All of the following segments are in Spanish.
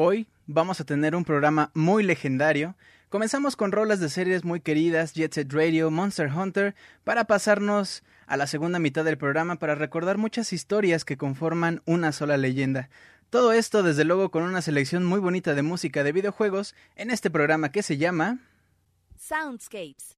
Hoy vamos a tener un programa muy legendario. Comenzamos con rolas de series muy queridas, Jet Set Radio, Monster Hunter, para pasarnos a la segunda mitad del programa para recordar muchas historias que conforman una sola leyenda. Todo esto desde luego con una selección muy bonita de música de videojuegos en este programa que se llama Soundscapes.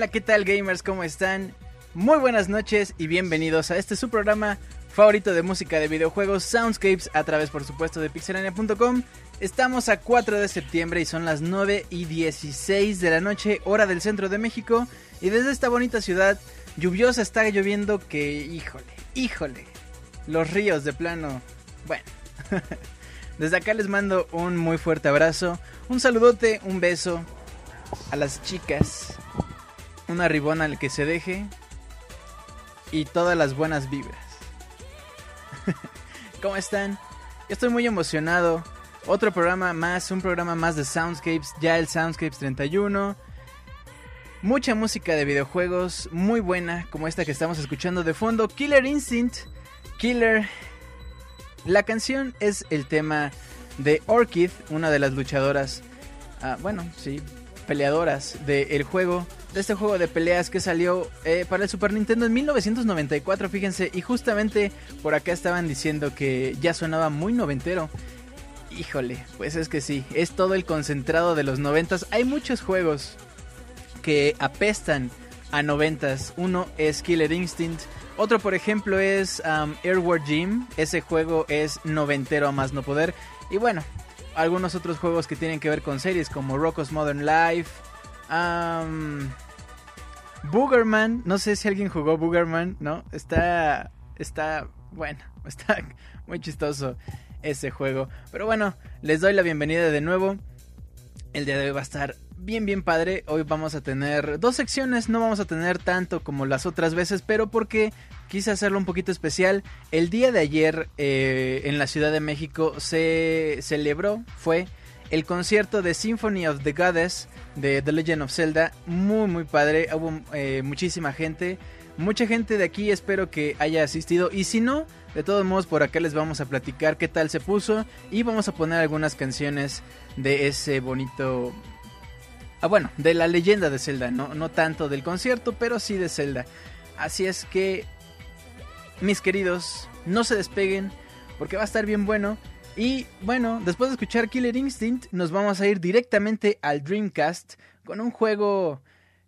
Hola, ¿qué tal gamers? ¿Cómo están? Muy buenas noches y bienvenidos a este su programa favorito de música de videojuegos, Soundscapes, a través por supuesto de pixelania.com. Estamos a 4 de septiembre y son las 9 y 16 de la noche, hora del centro de México. Y desde esta bonita ciudad lluviosa está lloviendo que, híjole, híjole, los ríos de plano. Bueno, desde acá les mando un muy fuerte abrazo, un saludote, un beso a las chicas, una ribona al que se deje y todas las buenas vibras. ¿Cómo están? Estoy muy emocionado. Otro programa más, un programa más de Soundscapes, ya el Soundscapes 31. Mucha música de videojuegos, muy buena, como esta que estamos escuchando de fondo, Killer Instinct. Killer. La canción es el tema de Orchid, una de las luchadoras, ah, bueno, sí, peleadoras del juego de este juego de peleas que salió eh, para el Super Nintendo en 1994, fíjense, y justamente por acá estaban diciendo que ya sonaba muy noventero. Híjole, pues es que sí, es todo el concentrado de los noventas. Hay muchos juegos que apestan a noventas. Uno es Killer Instinct, otro por ejemplo es um, Airward Gym, ese juego es noventero a más no poder. Y bueno, algunos otros juegos que tienen que ver con series como Rocko's Modern Life, Um, Boogerman, no sé si alguien jugó Boogerman, ¿no? Está, está, bueno, está muy chistoso ese juego. Pero bueno, les doy la bienvenida de nuevo. El día de hoy va a estar bien, bien padre. Hoy vamos a tener dos secciones, no vamos a tener tanto como las otras veces, pero porque quise hacerlo un poquito especial. El día de ayer eh, en la Ciudad de México se celebró, fue el concierto de Symphony of the Goddess de The Legend of Zelda. Muy, muy padre. Hubo eh, muchísima gente. Mucha gente de aquí espero que haya asistido. Y si no, de todos modos por acá les vamos a platicar qué tal se puso. Y vamos a poner algunas canciones de ese bonito... Ah, bueno, de la leyenda de Zelda. No, no tanto del concierto, pero sí de Zelda. Así es que, mis queridos, no se despeguen porque va a estar bien bueno. Y bueno, después de escuchar Killer Instinct, nos vamos a ir directamente al Dreamcast con un juego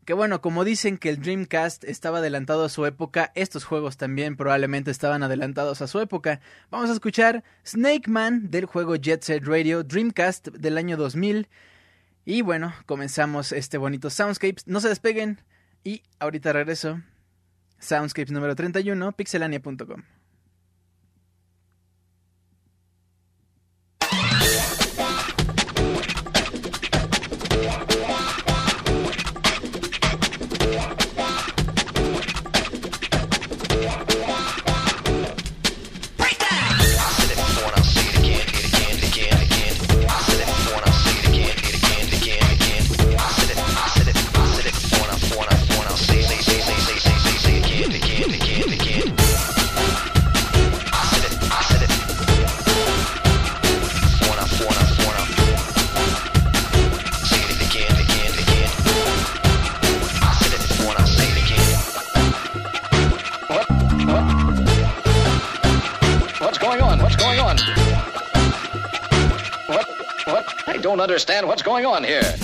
que bueno, como dicen que el Dreamcast estaba adelantado a su época, estos juegos también probablemente estaban adelantados a su época. Vamos a escuchar Snake Man del juego Jet Set Radio Dreamcast del año 2000. Y bueno, comenzamos este bonito Soundscapes. No se despeguen y ahorita regreso. Soundscapes número 31, pixelania.com. don't understand what's going on here.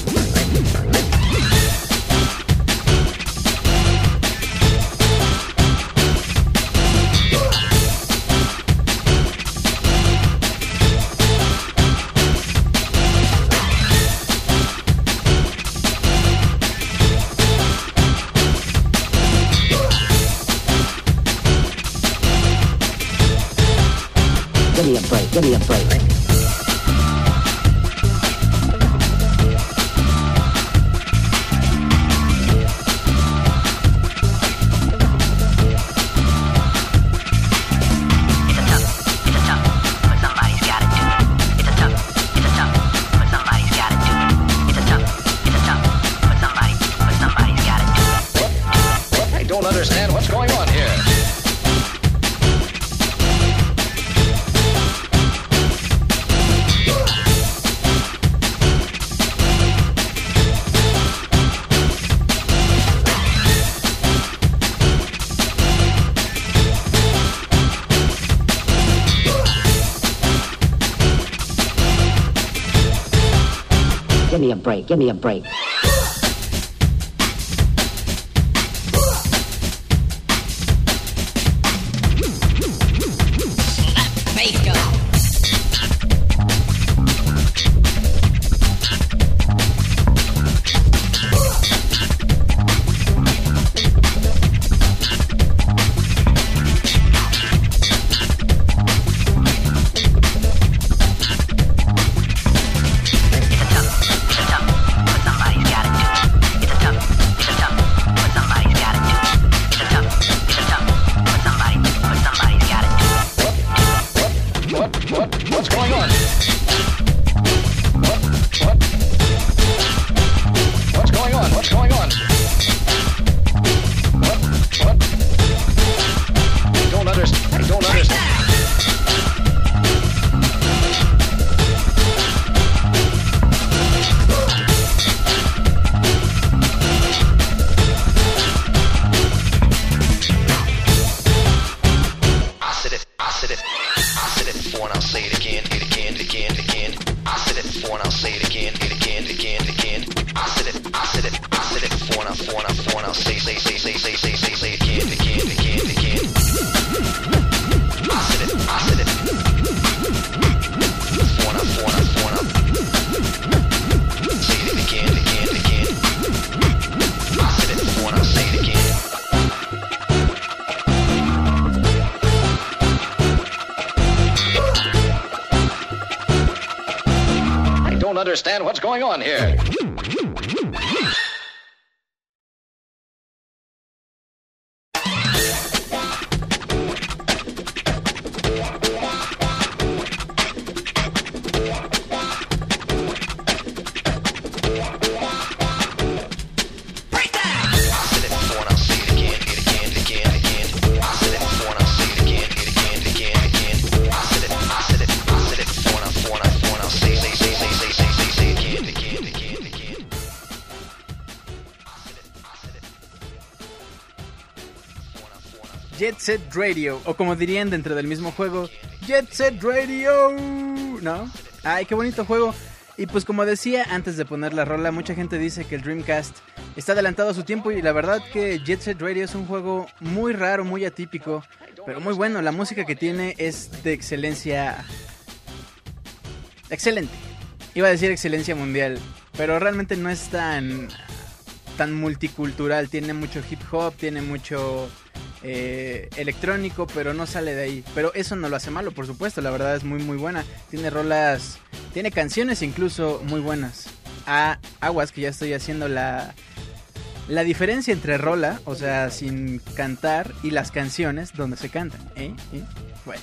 Give me a break, break. Give me a break. What's going on here. Radio, o como dirían dentro del mismo juego, Jet Set Radio, ¿no? Ay, qué bonito juego. Y pues como decía antes de poner la rola, mucha gente dice que el Dreamcast está adelantado a su tiempo y la verdad que Jet Set Radio es un juego muy raro, muy atípico, pero muy bueno. La música que tiene es de excelencia... Excelente. Iba a decir excelencia mundial, pero realmente no es tan multicultural. Tiene mucho hip hop, tiene mucho eh, electrónico, pero no sale de ahí. Pero eso no lo hace malo, por supuesto. La verdad es muy muy buena. Tiene rolas, tiene canciones incluso muy buenas. A aguas que ya estoy haciendo la la diferencia entre rola, o sea, sin cantar, y las canciones donde se cantan. ¿eh? ¿Eh? Bueno.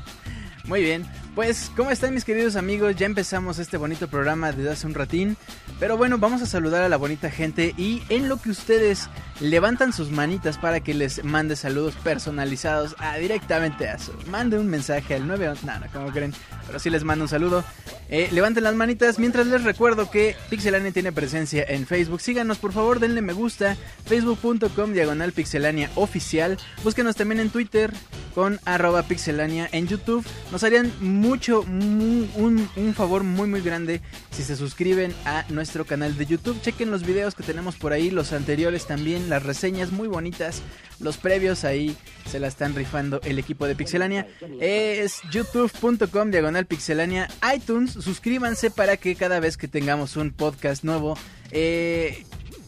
Muy bien, pues ¿cómo están mis queridos amigos? Ya empezamos este bonito programa desde hace un ratín, pero bueno, vamos a saludar a la bonita gente y en lo que ustedes levantan sus manitas para que les mande saludos personalizados a, directamente a su... Mande un mensaje al 9... No, no, como creen, pero sí les mando un saludo. Eh, levanten las manitas mientras les recuerdo que Pixelania tiene presencia en Facebook. Síganos por favor, denle me gusta, facebook.com diagonal pixelania oficial. Búsquenos también en Twitter con arroba pixelania en YouTube. Nos harían mucho, mu- un, favor muy muy grande si se suscriben a nuestro canal de YouTube. Chequen los videos que tenemos por ahí, los anteriores también, las reseñas muy bonitas, los previos ahí se la están rifando el equipo de Pixelania. Es youtube.com diagonal pixelania iTunes. Suscríbanse para que cada vez que tengamos un podcast nuevo, eh,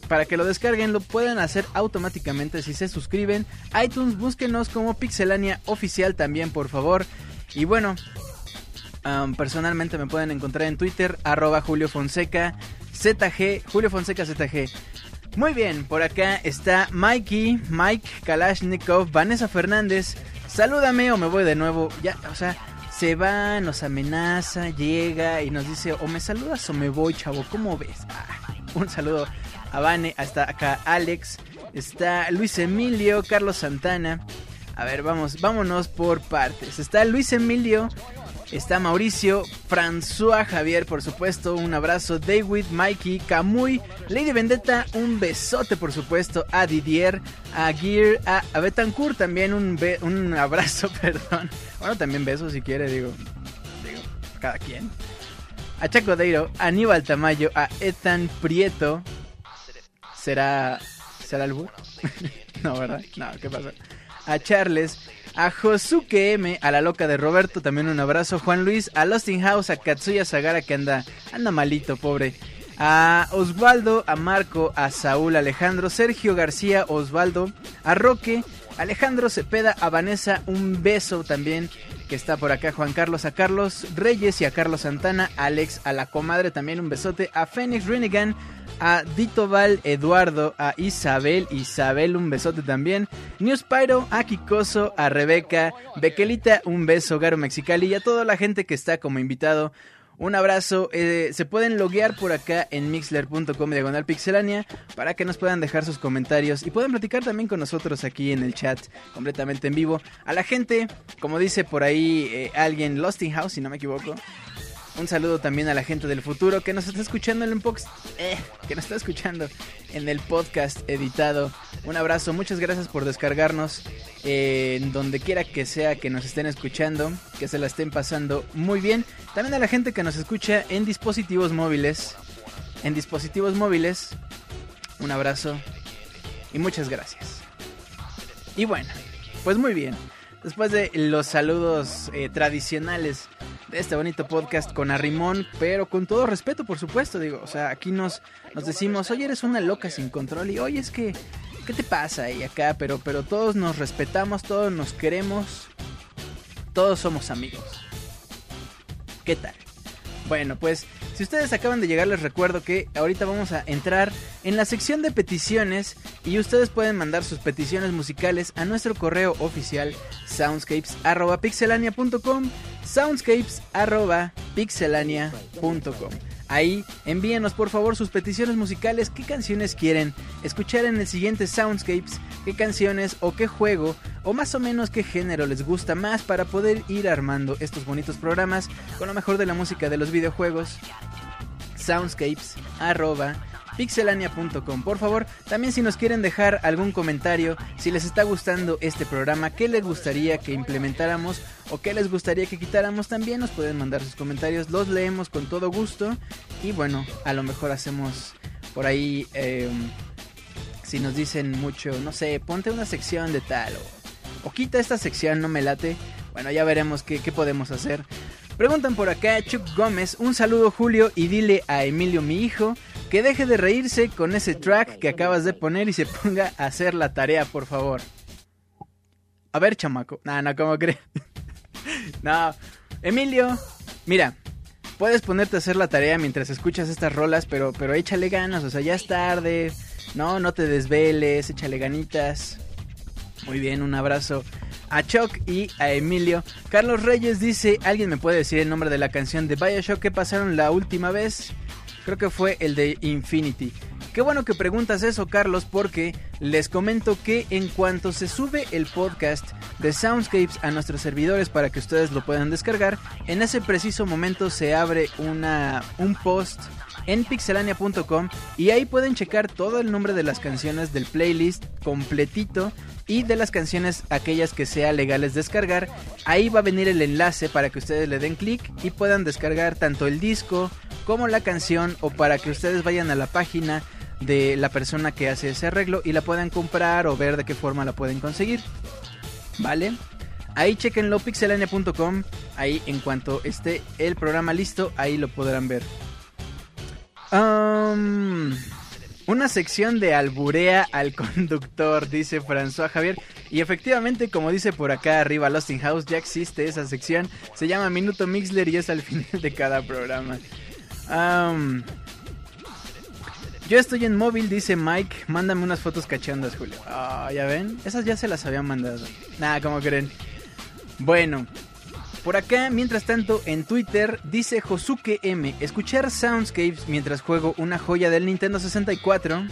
para que lo descarguen lo puedan hacer automáticamente si se suscriben. iTunes, búsquenos como Pixelania Oficial también, por favor. Y bueno, personalmente me pueden encontrar en Twitter, arroba Julio Fonseca, ZG, Julio Fonseca ZG. Muy bien, por acá está Mikey, Mike Kalashnikov, Vanessa Fernández. Salúdame o me voy de nuevo. Ya, o sea, se va, nos amenaza, llega y nos dice o me saludas o me voy, chavo. ¿Cómo ves? Ah, un saludo a Vane, hasta acá Alex, está Luis Emilio, Carlos Santana. A ver, vamos, vámonos por partes. Está Luis Emilio, está Mauricio, François Javier, por supuesto, un abrazo, David, Mikey, Camuy, Lady Vendetta, un besote, por supuesto, a Didier, a Gear, a, Betancourt también un, be- un abrazo, perdón. Bueno, también besos si quiere, digo, digo, cada quien. A Chaco Deiro, a Aníbal Tamayo, a Ethan Prieto. ¿Será, será el no, ¿verdad? No, ¿qué pasa? A Charles, a Josuke M, a la loca de Roberto, también un abrazo. Juan Luis, a Losting House, a Katsuya Sagara que anda, anda malito, pobre. A Osvaldo, a Marco, a Saúl Alejandro, Sergio García, Osvaldo, a Roque, Alejandro Cepeda, a Vanessa, un beso también que está por acá, Juan Carlos, a Carlos Reyes y a Carlos Santana, Alex, a la comadre también un besote, a Phoenix Renigan, a Ditoval Eduardo, a Isabel, Isabel un besote también, News Pyro, a Kikoso, a Rebeca, Bequelita un beso, Garo Mexicali y a toda la gente que está como invitado. Un abrazo, eh, se pueden loguear por acá en mixler.com diagonal pixelania para que nos puedan dejar sus comentarios y puedan platicar también con nosotros aquí en el chat completamente en vivo. A la gente, como dice por ahí eh, alguien, Lost in House si no me equivoco, un saludo también a la gente del futuro que nos está escuchando en el pox- eh, que nos está escuchando en el podcast editado. Un abrazo, muchas gracias por descargarnos eh, en donde quiera que sea que nos estén escuchando, que se la estén pasando muy bien. También a la gente que nos escucha en dispositivos móviles, en dispositivos móviles, un abrazo y muchas gracias. Y bueno, pues muy bien. Después de los saludos eh, tradicionales de este bonito podcast con Arrimón, pero con todo respeto, por supuesto, digo, o sea, aquí nos, nos decimos, oye, eres una loca sin control y oye, es que, ¿qué te pasa? Y acá, pero, pero todos nos respetamos, todos nos queremos, todos somos amigos. ¿Qué tal? Bueno, pues si ustedes acaban de llegar les recuerdo que ahorita vamos a entrar en la sección de peticiones y ustedes pueden mandar sus peticiones musicales a nuestro correo oficial soundscapes@pixelania.com, soundscapes@pixelania.com. Ahí envíenos por favor sus peticiones musicales, qué canciones quieren escuchar en el siguiente Soundscapes, qué canciones o qué juego o más o menos qué género les gusta más para poder ir armando estos bonitos programas con lo mejor de la música de los videojuegos. Soundscapes pixelania.com. Por favor, también si nos quieren dejar algún comentario, si les está gustando este programa, qué les gustaría que implementáramos o qué les gustaría que quitáramos, también nos pueden mandar sus comentarios, los leemos con todo gusto y bueno, a lo mejor hacemos por ahí, eh, si nos dicen mucho, no sé, ponte una sección de tal o, o quita esta sección, no me late, bueno, ya veremos qué, qué podemos hacer. Preguntan por acá, Chuck Gómez, un saludo Julio y dile a Emilio mi hijo que deje de reírse con ese track que acabas de poner y se ponga a hacer la tarea, por favor. A ver, chamaco. No, no, ¿cómo crees? no, Emilio, mira, puedes ponerte a hacer la tarea mientras escuchas estas rolas, pero, pero échale ganas, o sea, ya es tarde. No, no te desveles, échale ganitas. Muy bien, un abrazo a Chuck y a Emilio. Carlos Reyes dice, ¿alguien me puede decir el nombre de la canción de Bioshock que pasaron la última vez? Creo que fue el de Infinity. Qué bueno que preguntas eso, Carlos, porque les comento que en cuanto se sube el podcast de Soundscapes a nuestros servidores para que ustedes lo puedan descargar, en ese preciso momento se abre una, un post en pixelania.com y ahí pueden checar todo el nombre de las canciones del playlist completito y de las canciones aquellas que sea legales descargar. Ahí va a venir el enlace para que ustedes le den clic y puedan descargar tanto el disco como la canción o para que ustedes vayan a la página de la persona que hace ese arreglo y la puedan comprar o ver de qué forma la pueden conseguir. ¿Vale? Ahí chequenlo pixelania.com, ahí en cuanto esté el programa listo, ahí lo podrán ver. Una sección de alburea al conductor, dice François Javier. Y efectivamente, como dice por acá arriba Lost in House, ya existe esa sección. Se llama Minuto Mixler y es al final de cada programa. Yo estoy en móvil, dice Mike. Mándame unas fotos cachondas, Julio. Ah, ya ven. Esas ya se las habían mandado. Nada, como creen. Bueno, por acá, mientras tanto, en Twitter dice Josuke M. Escuchar Soundscapes mientras juego una joya del Nintendo 64.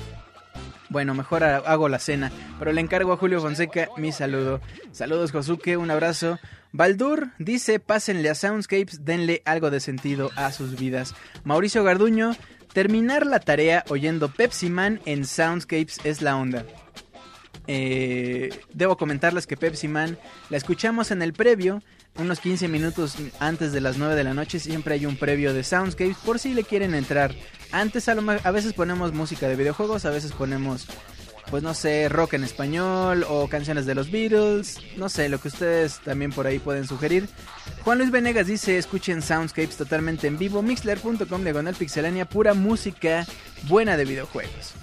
Bueno, mejor ha- hago la cena, pero le encargo a Julio Fonseca mi saludo. Saludos Josuke, un abrazo. Baldur dice, pásenle a Soundscapes, denle algo de sentido a sus vidas. Mauricio Garduño, terminar la tarea oyendo Pepsi Man en Soundscapes es la onda. Eh, debo comentarles que Pepsi Man la escuchamos en el previo, unos 15 minutos antes de las 9 de la noche. Siempre hay un previo de Soundscapes por si le quieren entrar. Antes a, lo a veces ponemos música de videojuegos, a veces ponemos, pues no sé, rock en español o canciones de los Beatles. No sé, lo que ustedes también por ahí pueden sugerir. Juan Luis Venegas dice, escuchen Soundscapes totalmente en vivo. Mixler.com diagonal pixelania, pura música buena de videojuegos.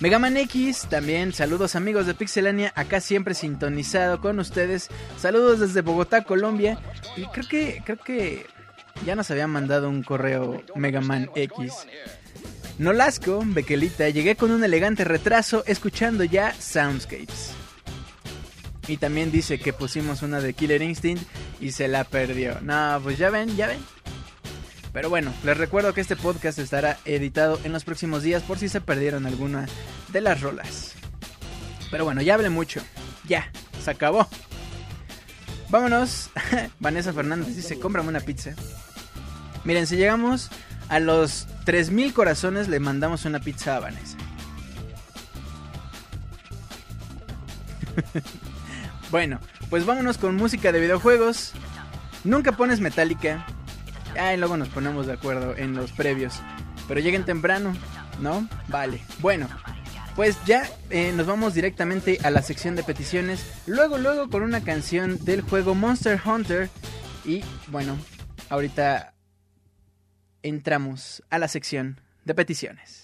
Megaman X, también saludos amigos de Pixelania, acá siempre sintonizado con ustedes. Saludos desde Bogotá, Colombia. Y creo que creo que ya nos habían mandado un correo Megaman X. Nolasco, Bequelita, llegué con un elegante retraso escuchando ya Soundscapes. Y también dice que pusimos una de Killer Instinct y se la perdió. No, pues ya ven, ya ven. Pero bueno, les recuerdo que este podcast estará editado en los próximos días por si se perdieron alguna de las rolas. Pero bueno, ya hablé mucho. Ya, se acabó. Vámonos. Vanessa Fernández dice, cómprame una pizza. Miren, si llegamos a los 3000 corazones, le mandamos una pizza a Vanessa. bueno, pues vámonos con música de videojuegos. Nunca pones Metallica. Ah, y luego nos ponemos de acuerdo en los previos. Pero lleguen temprano, ¿no? Vale. Bueno, pues ya eh, nos vamos directamente a la sección de peticiones. Luego, luego con una canción del juego Monster Hunter. Y bueno, ahorita entramos a la sección de peticiones.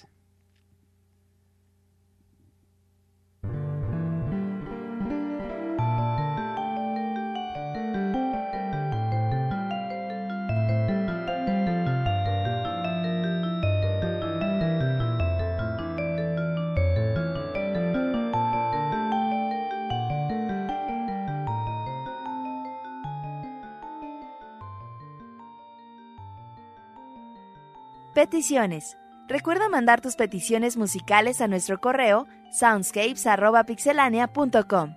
Peticiones. Recuerda mandar tus peticiones musicales a nuestro correo soundscapes.pixelania.com.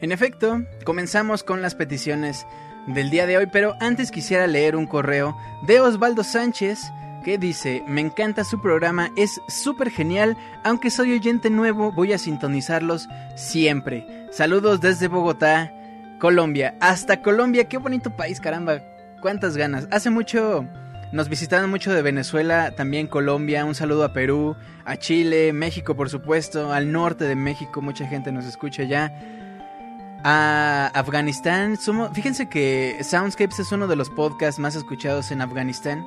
En efecto, comenzamos con las peticiones del día de hoy, pero antes quisiera leer un correo de Osvaldo Sánchez que dice, me encanta su programa, es súper genial, aunque soy oyente nuevo, voy a sintonizarlos siempre. Saludos desde Bogotá, Colombia. Hasta Colombia, qué bonito país, caramba, cuántas ganas. Hace mucho nos visitaron mucho de Venezuela, también Colombia, un saludo a Perú, a Chile, México por supuesto, al norte de México, mucha gente nos escucha ya. A Afganistán, somos, fíjense que Soundscapes es uno de los podcasts más escuchados en Afganistán.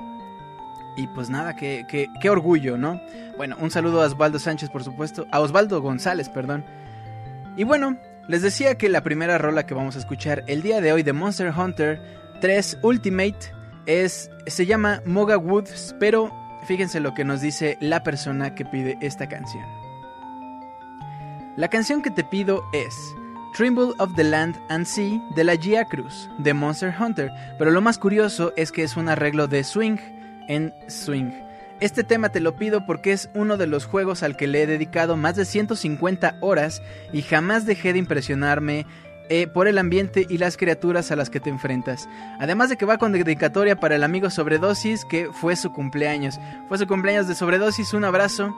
Y pues nada, qué, qué, qué orgullo, ¿no? Bueno, un saludo a Osvaldo Sánchez, por supuesto. A Osvaldo González, perdón. Y bueno, les decía que la primera rola que vamos a escuchar el día de hoy de Monster Hunter 3 Ultimate es, se llama Moga Woods, pero fíjense lo que nos dice la persona que pide esta canción. La canción que te pido es Tremble of the Land and Sea de la Gia Cruz de Monster Hunter, pero lo más curioso es que es un arreglo de swing en swing. Este tema te lo pido porque es uno de los juegos al que le he dedicado más de 150 horas y jamás dejé de impresionarme eh, por el ambiente y las criaturas a las que te enfrentas. Además de que va con dedicatoria para el amigo Sobredosis que fue su cumpleaños. Fue su cumpleaños de Sobredosis, un abrazo.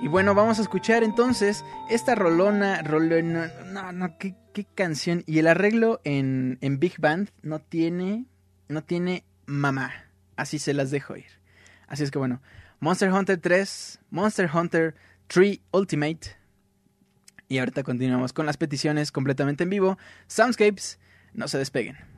Y bueno, vamos a escuchar entonces esta rolona, rolona, no, no, qué, qué canción. Y el arreglo en, en Big Band no tiene, no tiene mamá. Así se las dejo ir. Así es que bueno, Monster Hunter 3, Monster Hunter 3 Ultimate. Y ahorita continuamos con las peticiones completamente en vivo. Soundscapes, no se despeguen.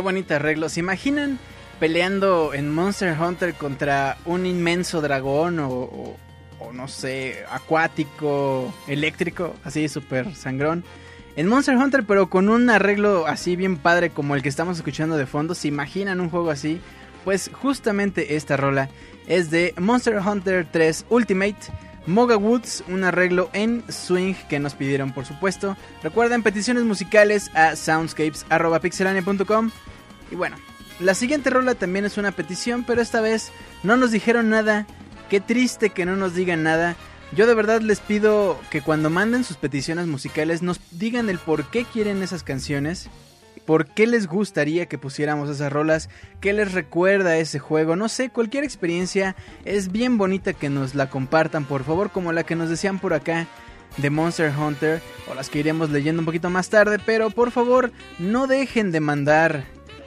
Qué bonito arreglo. ¿Se imaginan peleando en Monster Hunter contra un inmenso dragón o, o- no sé, acuático, eléctrico, así súper sangrón? En Monster Hunter, pero con un arreglo así bien padre como el que estamos escuchando de fondo. ¿Se imaginan un juego así? Pues justamente esta rola es de Monster Hunter 3 Ultimate. Moga Woods, un arreglo en swing que nos pidieron por supuesto. Recuerden peticiones musicales a soundscapes.pixelania.com. Y bueno, la siguiente rola también es una petición, pero esta vez no nos dijeron nada. Qué triste que no nos digan nada. Yo de verdad les pido que cuando manden sus peticiones musicales nos digan el por qué quieren esas canciones. ¿Por qué les gustaría que pusiéramos esas rolas? ¿Qué les recuerda ese juego? No sé, cualquier experiencia es bien bonita que nos la compartan, por favor, como la que nos decían por acá de Monster Hunter, o las que iremos leyendo un poquito más tarde, pero por favor, no dejen de mandar,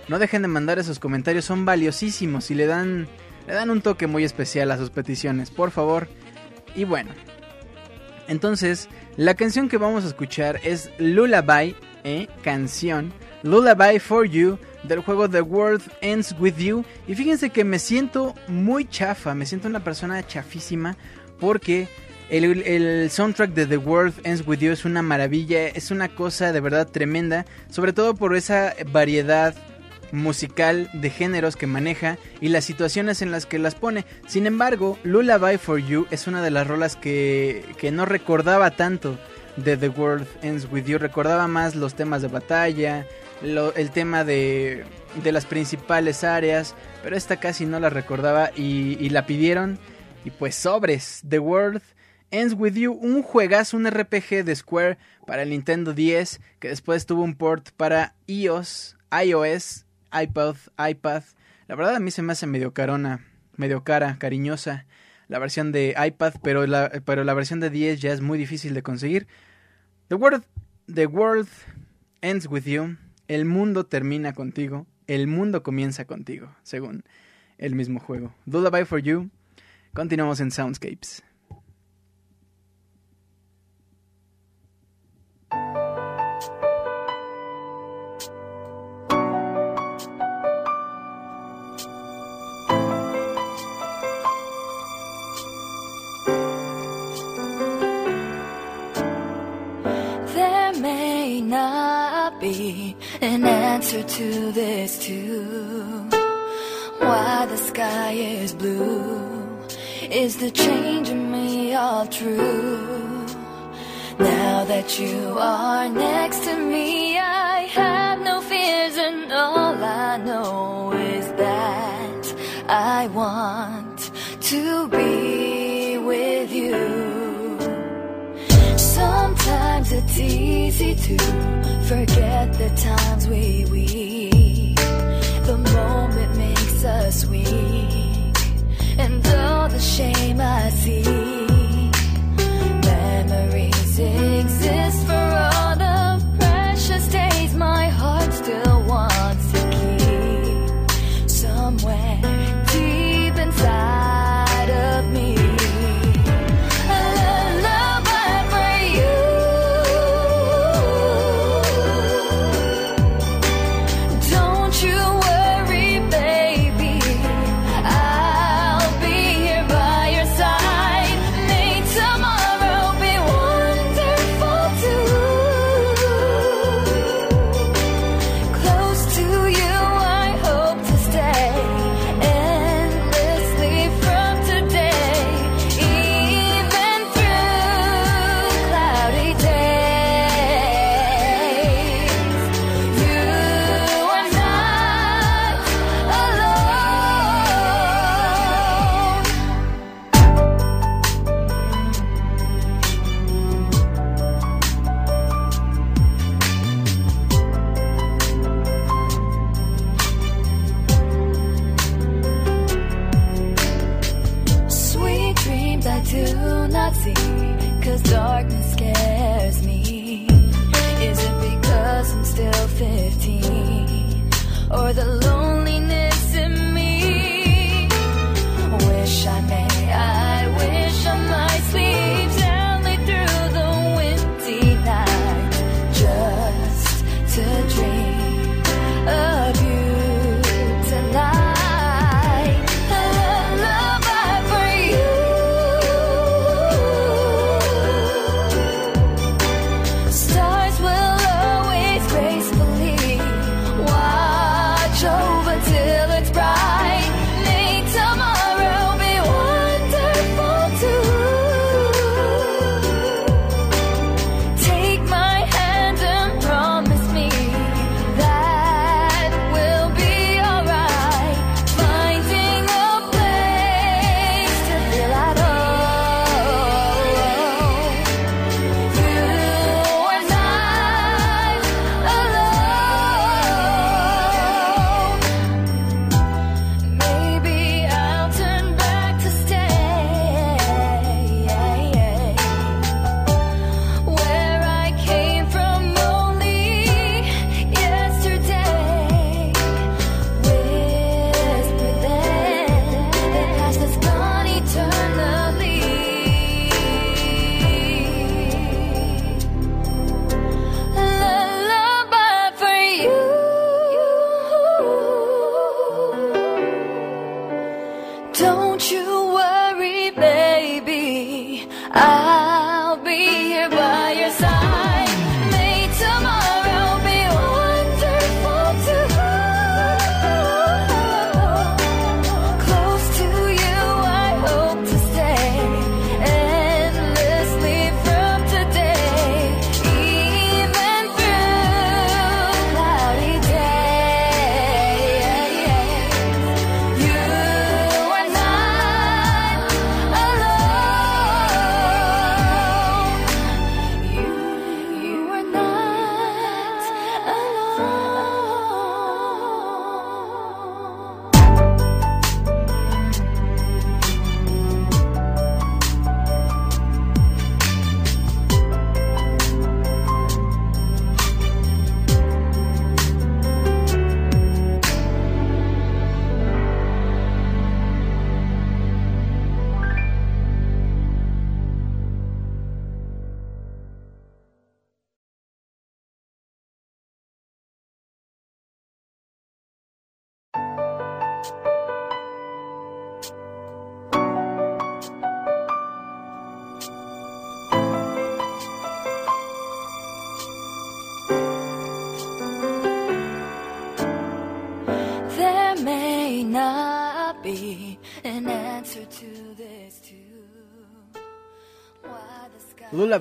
no dejen de mandar esos comentarios, son valiosísimos y le dan, le dan un toque muy especial a sus peticiones, por favor. Y bueno, entonces, la canción que vamos a escuchar es Lullaby, ¿eh? canción Lullaby for You del juego The World Ends With You. Y fíjense que me siento muy chafa, me siento una persona chafísima porque el, el, soundtrack de The World Ends With You es una maravilla, es una cosa de verdad tremenda, sobre todo por esa variedad musical de géneros que maneja y las situaciones en las que las pone. Sin embargo, Lullaby for You es una de las rolas que, que no recordaba tanto de The World Ends With You, recordaba más los temas de batalla, el tema de, de, las principales áreas, pero esta casi no la recordaba y, y, la pidieron. Y pues sobres, The World Ends With You, un juegazo, un RPG de Square para el Nintendo 10, que después tuvo un port para iOS, iOS, iPad, iPad. La verdad a mí se me hace medio carona, medio cara, cariñosa la versión de iPad, pero la, pero la versión de 10 ya es muy difícil de conseguir. The World, the world Ends With You. El mundo termina contigo. El mundo comienza contigo, según el mismo juego. Lullaby for You. Continuamos en Soundscapes. Be an answer to this too. Why the sky is blue? Is the change in me all true? Now that you are next to me, I have no fears, and all I know is that I want to be it's easy to forget the times we weep. The moment makes us weak, and all the shame I see.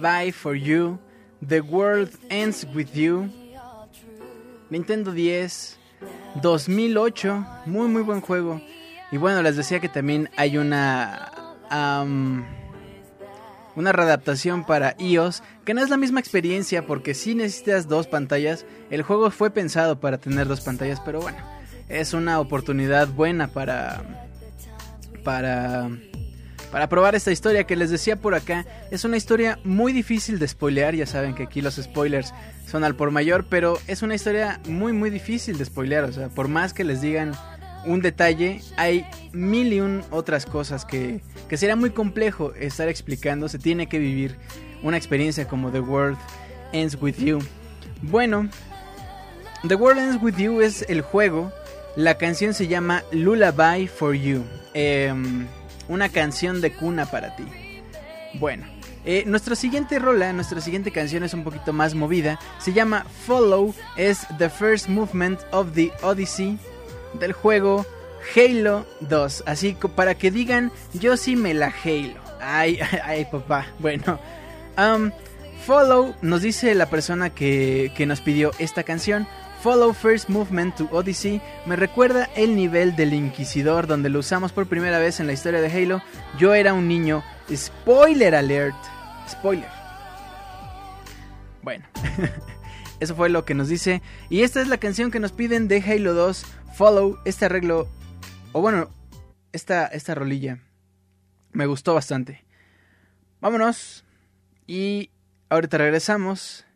Lullaby for You, The World Ends With You. Nintendo 10, 2008, muy muy buen juego. Y bueno, les decía que también hay una una readaptación para iOS, que no es la misma experiencia porque si necesitas dos pantallas. El juego fue pensado para tener dos pantallas, pero bueno, es una oportunidad buena para para para probar esta historia que les decía por acá. Es una historia muy difícil de spoilear, ya saben que aquí los spoilers son al por mayor, pero es una historia muy muy difícil de spoilear, o sea, por más que les digan un detalle, hay mil y un otras cosas que, que será muy complejo estar explicando, se tiene que vivir una experiencia como The World Ends With You. Bueno, The World Ends With You es el juego, la canción se llama Lullaby for You, em, una canción de cuna para ti. Bueno, eh, nuestra siguiente rola, nuestra siguiente canción es un poquito más movida. Se llama Follow, es The First Movement of the Odyssey del juego Halo 2. Así co- para que digan, yo sí me la Halo. Ay, ay, ay, papá. Bueno, um, Follow nos dice la persona que, que nos pidió esta canción. Follow First Movement to Odyssey me recuerda el nivel del Inquisidor donde lo usamos por primera vez en la historia de Halo. Yo era un niño. Spoiler alert. Spoiler. Bueno, eso fue lo que nos dice. Y esta es la canción que nos piden de Halo 2. Follow, este arreglo. O bueno, esta, esta rolilla. Me gustó bastante. Vámonos. Y ahorita regresamos.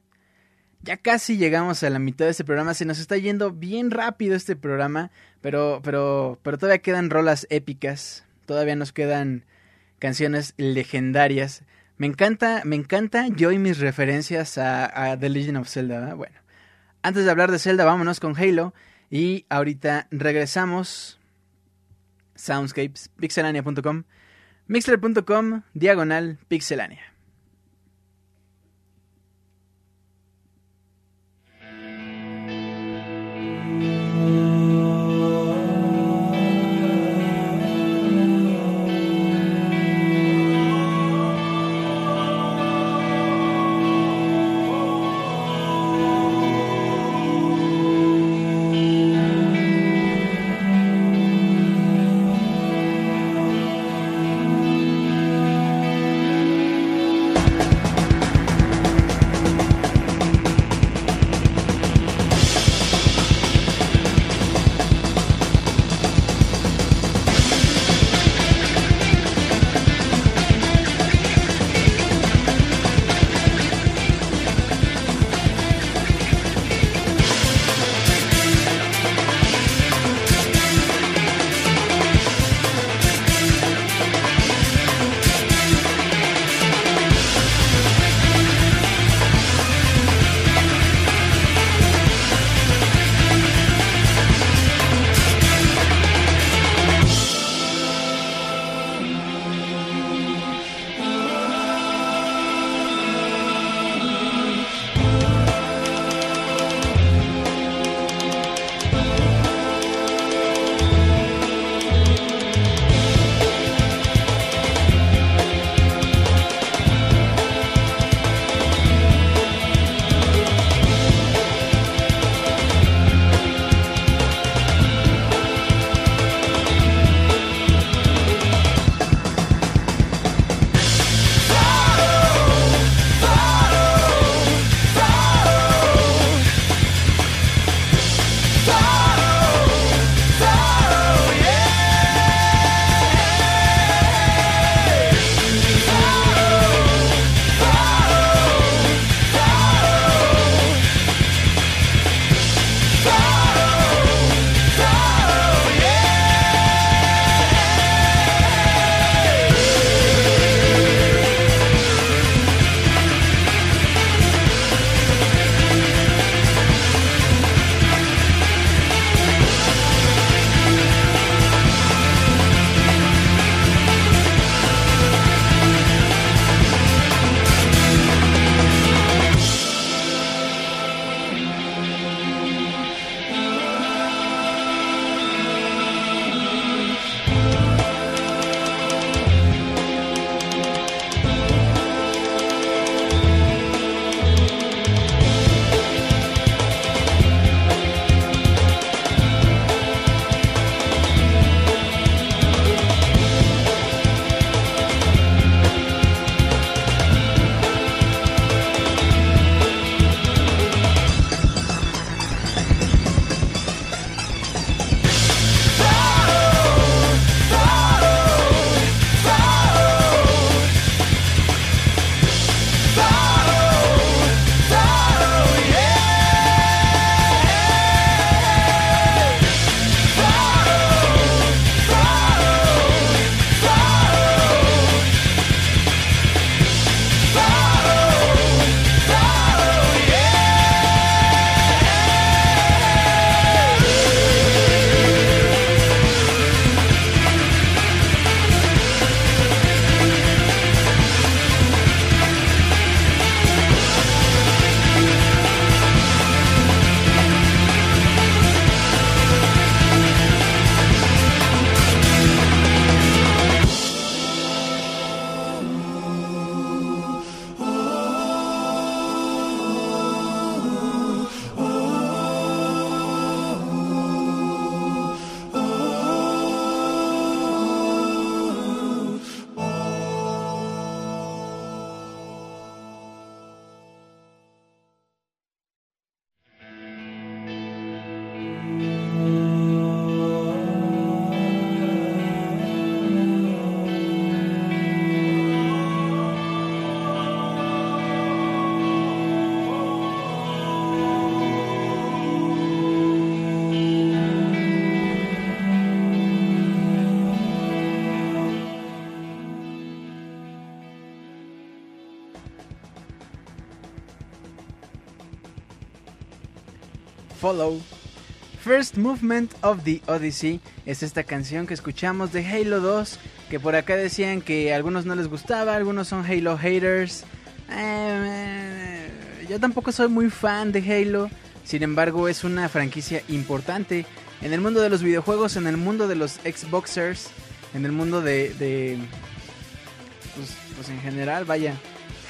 Ya casi llegamos a la mitad de este programa. Se nos está yendo bien rápido este programa. Pero, pero, pero todavía quedan rolas épicas. Todavía nos quedan canciones legendarias. Me encanta, me encanta yo y mis referencias a, The Legend of Zelda. Bueno, antes de hablar de Zelda, vámonos con Halo. Y ahorita regresamos. Soundscapes, pixelania.com, mixler.com, diagonal, pixelania. Follow. First Movement of the Odyssey es esta canción que escuchamos de Halo 2, que por acá decían que a algunos no les gustaba, algunos son Halo haters. Eh, yo tampoco soy muy fan de Halo, sin embargo es una franquicia importante en el mundo de los videojuegos, en el mundo de los Xboxers, en el mundo de... pues, pues en general, vaya,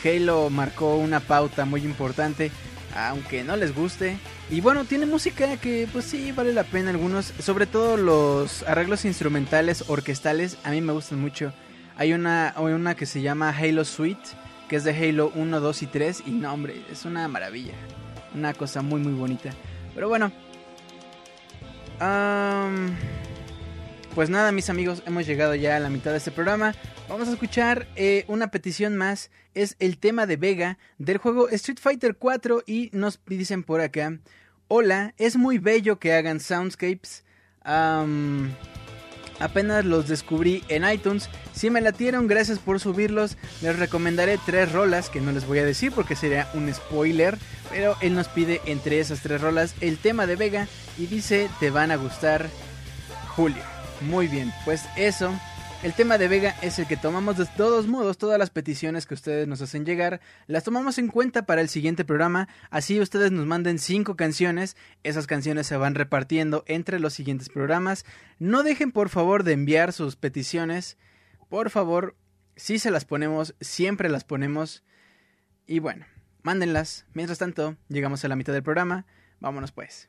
Halo marcó una pauta muy importante, aunque no les guste. Y bueno, tiene música que pues sí vale la pena algunos, sobre todo los arreglos instrumentales orquestales, a mí me gustan mucho. Hay una, hay una que se llama Halo Suite, que es de Halo 1, 2 y 3 y no hombre, es una maravilla. Una cosa muy muy bonita. Pero bueno. am, pues nada, mis amigos, hemos llegado ya a la mitad de este programa. Vamos a escuchar eh, una petición más. Es el tema de Vega del juego Street Fighter 4 y nos dicen por acá. Hola, es muy bello que hagan soundscapes. Apenas los descubrí en iTunes. Si me latieron, gracias por subirlos. Les recomendaré tres rolas que no les voy a decir porque sería un spoiler. Pero él nos pide entre esas tres rolas el tema de Vega y dice te van a gustar Julio. Muy bien, pues eso. El tema de Vega es el que tomamos de todos modos, todas las peticiones que ustedes nos hacen llegar, las tomamos en cuenta para el siguiente programa, así ustedes nos manden cinco canciones, esas canciones se van repartiendo entre los siguientes programas. No dejen por favor de enviar sus peticiones, por favor, si se las ponemos, siempre las ponemos. Y bueno, mándenlas. Mientras tanto, llegamos a la mitad del programa, vámonos pues.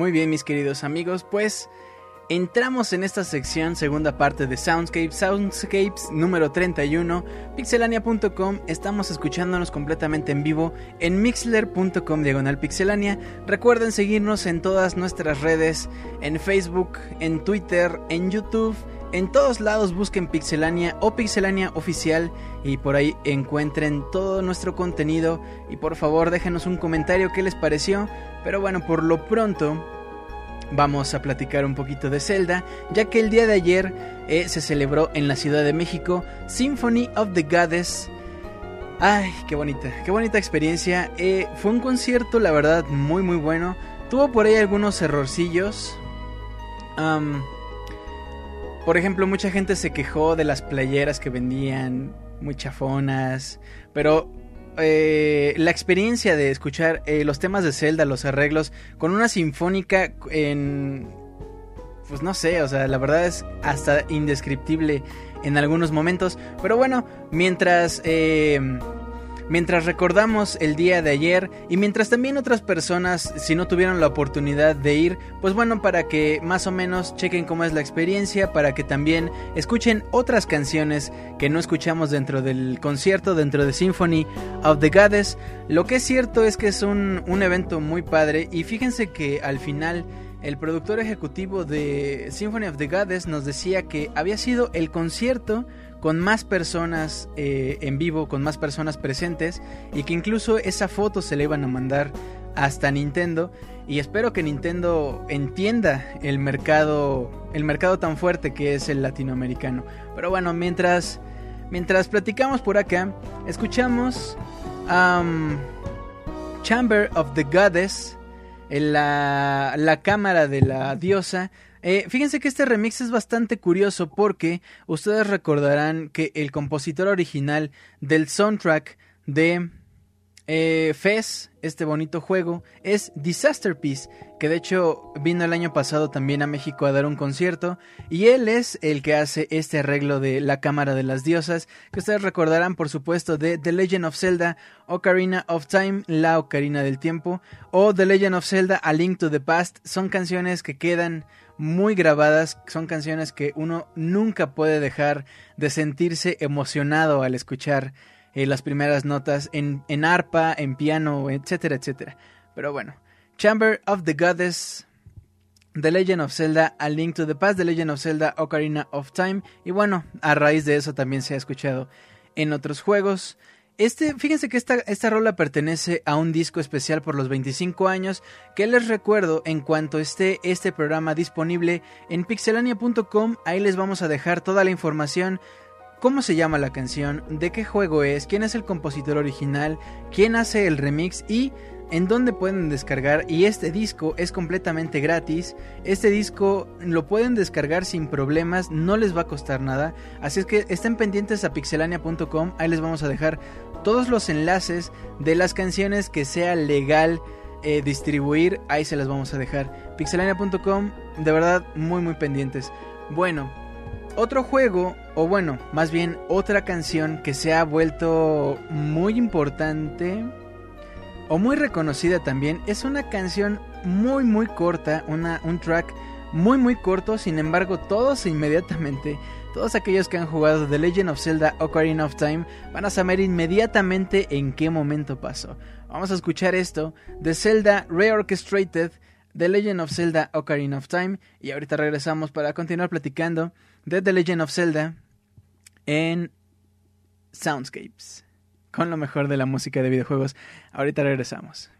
Muy bien, mis queridos amigos, pues entramos en esta sección, segunda parte de Soundscapes, Soundscapes número 31, pixelania.com, estamos escuchándonos completamente en vivo en mixler.com diagonal pixelania. Recuerden seguirnos en todas nuestras redes, en Facebook, en Twitter, en YouTube. En todos lados busquen Pixelania o Pixelania Oficial y por ahí encuentren todo nuestro contenido y por favor déjenos un comentario qué les pareció. Pero bueno, por lo pronto vamos a platicar un poquito de Zelda, ya que el día de ayer eh, se celebró en la Ciudad de México Symphony of the Goddess. Ay, qué bonita, qué bonita experiencia. Eh, fue un concierto, la verdad, muy muy bueno. Tuvo por ahí algunos errorcillos. Por ejemplo, mucha gente se quejó de las playeras que vendían, muy chafonas, pero eh, la experiencia de escuchar eh, los temas de Zelda, los arreglos, con una sinfónica en... Pues no sé, o sea, la verdad es hasta indescriptible en algunos momentos. Pero bueno, mientras... eh, Mientras recordamos el día de ayer y mientras también otras personas, si no tuvieron la oportunidad de ir, pues bueno, para que más o menos chequen cómo es la experiencia, para que también escuchen otras canciones que no escuchamos dentro del concierto, dentro de Symphony of the Goddess. Lo que es cierto es que es un, un evento muy padre y fíjense que al final el productor ejecutivo de Symphony of the Goddess nos decía que había sido el concierto con más personas eh, en vivo, con más personas presentes y que incluso esa foto se le iban a mandar hasta Nintendo y espero que Nintendo entienda el mercado el mercado tan fuerte que es el latinoamericano. Pero bueno, mientras mientras platicamos por acá, escuchamos Chamber of the Goddess, en la, la cámara de la diosa. Eh, fíjense que este remix es bastante curioso porque ustedes recordarán que el compositor original del soundtrack de eh, Fez, este bonito juego, es Disaster Piece, que de hecho vino el año pasado también a México a dar un concierto, y él es el que hace este arreglo de la Cámara de las Diosas, que ustedes recordarán por supuesto de The Legend of Zelda, Ocarina of Time, la Ocarina del Tiempo, o The Legend of Zelda, A Link to the Past, son canciones que quedan muy grabadas, son canciones que uno nunca puede dejar de sentirse emocionado al escuchar eh, las primeras notas en, en arpa, en piano, etcétera, etcétera. Pero bueno, Chamber of the Goddess, The Legend of Zelda, A Link to the Past, The Legend of Zelda, Ocarina of Time. Y bueno, a raíz de eso también se ha escuchado en otros juegos. Este, fíjense que esta, esta rola pertenece a un disco especial por los 25 años que les recuerdo en cuanto esté este programa disponible en pixelania.com, ahí les vamos a dejar toda la información cómo se llama la canción, de qué juego es, quién es el compositor original, quién hace el remix y en dónde pueden descargar. Y este disco es completamente gratis. Este disco lo pueden descargar sin problemas, no les va a costar nada. Así es que estén pendientes a pixelania.com, ahí les vamos a dejar todos los enlaces de las canciones que sea legal. eh, distribuir, ahí se las vamos a dejar. Pixelania.com, de verdad, muy muy pendientes. Bueno, otro juego, o bueno, más bien otra canción que se ha vuelto muy importante o muy reconocida también, es una canción muy muy corta, una, un track muy muy corto, sin embargo todos inmediatamente, todos aquellos que han jugado The Legend of Zelda Ocarina of Time van a saber inmediatamente en qué momento pasó. Vamos a escuchar esto de Zelda Reorchestrated, The Legend of Zelda Ocarina of Time y ahorita regresamos para continuar platicando de The Legend of Zelda en Soundscapes, con lo mejor de la música de videojuegos. Ahorita regresamos.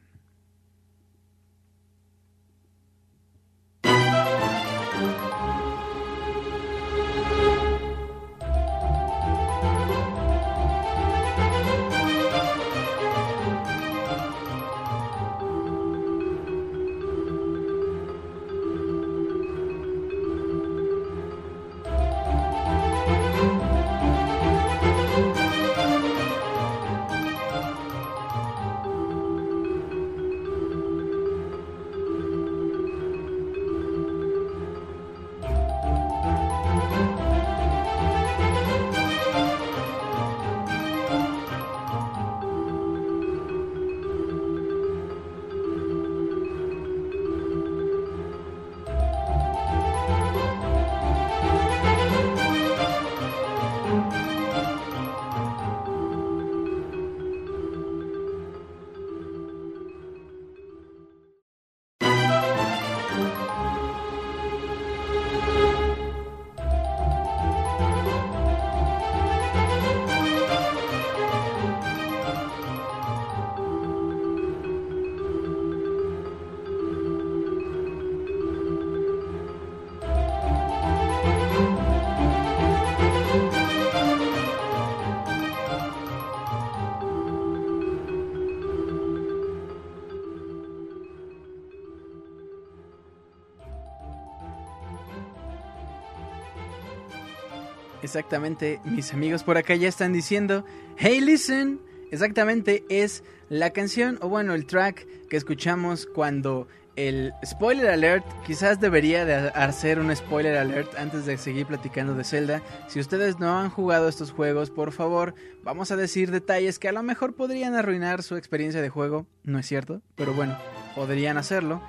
Exactamente, mis amigos por acá ya están diciendo, hey listen, exactamente es la canción o bueno el track que escuchamos cuando el spoiler alert, quizás debería de hacer un spoiler alert antes de seguir platicando de Zelda. Si ustedes no han jugado estos juegos, por favor, vamos a decir detalles que a lo mejor podrían arruinar su experiencia de juego, no es cierto, pero bueno, podrían hacerlo.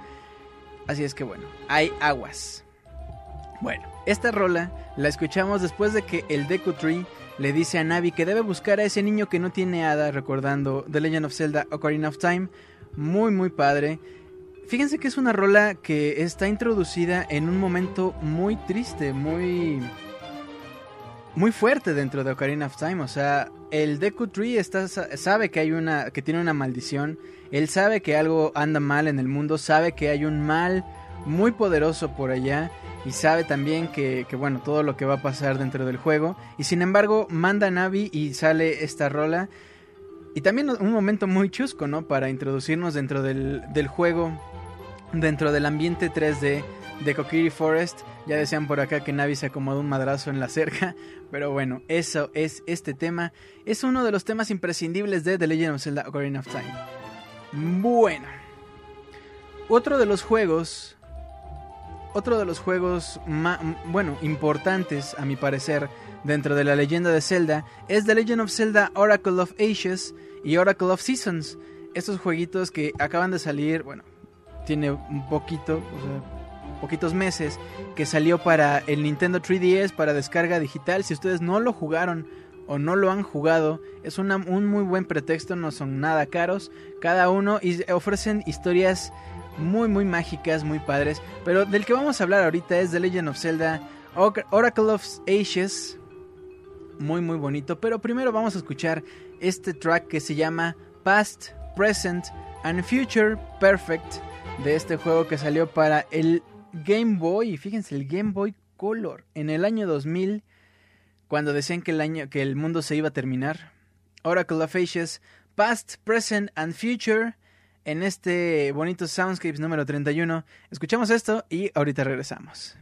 Así es que bueno, hay aguas. Bueno, esta rola la escuchamos después de que el Deku Tree le dice a Navi que debe buscar a ese niño que no tiene hada, recordando The Legend of Zelda Ocarina of Time. Muy, muy padre. Fíjense que es una rola que está introducida en un momento muy triste, muy. muy fuerte dentro de Ocarina of Time. O sea, el Deku Tree está, sabe que hay una. que tiene una maldición. Él sabe que algo anda mal en el mundo. Sabe que hay un mal muy poderoso por allá. Y sabe también que, que bueno, todo lo que va a pasar dentro del juego. Y sin embargo, manda a Navi y sale esta rola. Y también un momento muy chusco, ¿no? Para introducirnos dentro del, del juego dentro del ambiente 3D de Kokiri Forest. Ya decían por acá que Navi se acomodó un madrazo en la cerca, pero bueno, eso es este tema. Es uno de los temas imprescindibles de The Legend of Zelda Ocarina of Time. Bueno, otro de los juegos, otro de los juegos, bueno, importantes a mi parecer dentro de la leyenda de Zelda es The Legend of Zelda Oracle of Ages y Oracle of Seasons. Estos jueguitos que acaban de salir, bueno, tiene un poquito, o sea, poquitos meses, que salió para el Nintendo 3DS para descarga digital. Si ustedes no lo jugaron o no lo han jugado, es un muy buen pretexto, no son nada caros cada uno y ofrecen historias muy muy mágicas, muy padres. Pero del que vamos a hablar ahorita es The Legend of Zelda Oracle of Ages. Muy muy bonito, pero primero vamos a escuchar este track que se llama Past, Present and Future Perfect de este juego que salió para el Game Boy, fíjense, el Game Boy Color en el año 2000 cuando decían que el año que el mundo se iba a terminar. Oracle of Ages Past, Present and Future en este bonito Soundscapes número 31. Escuchamos esto y ahorita regresamos.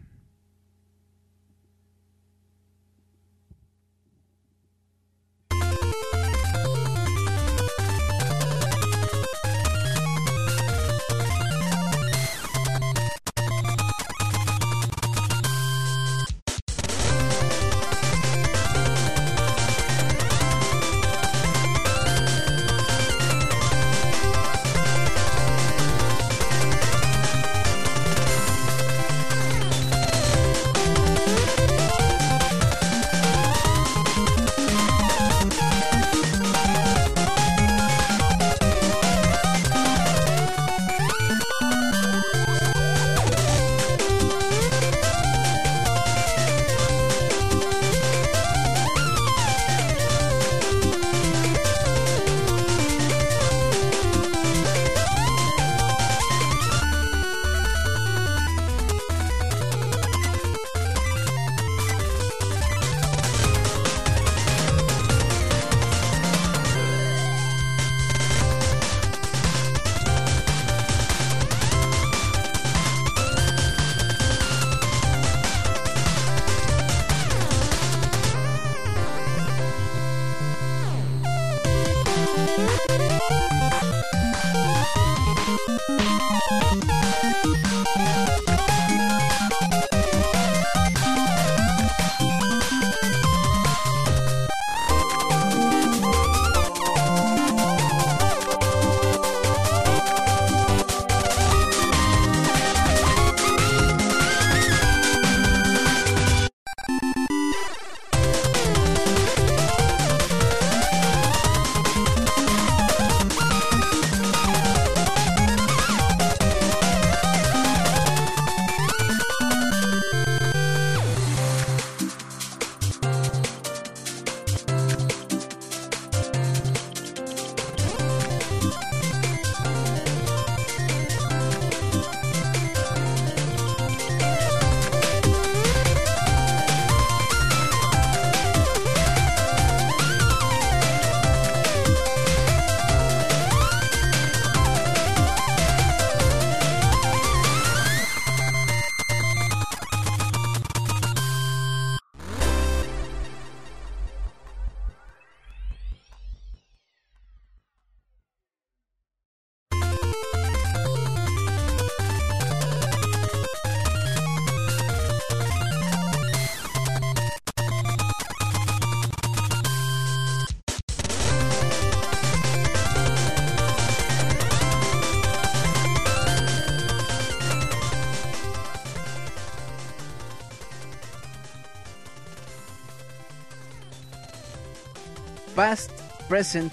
Present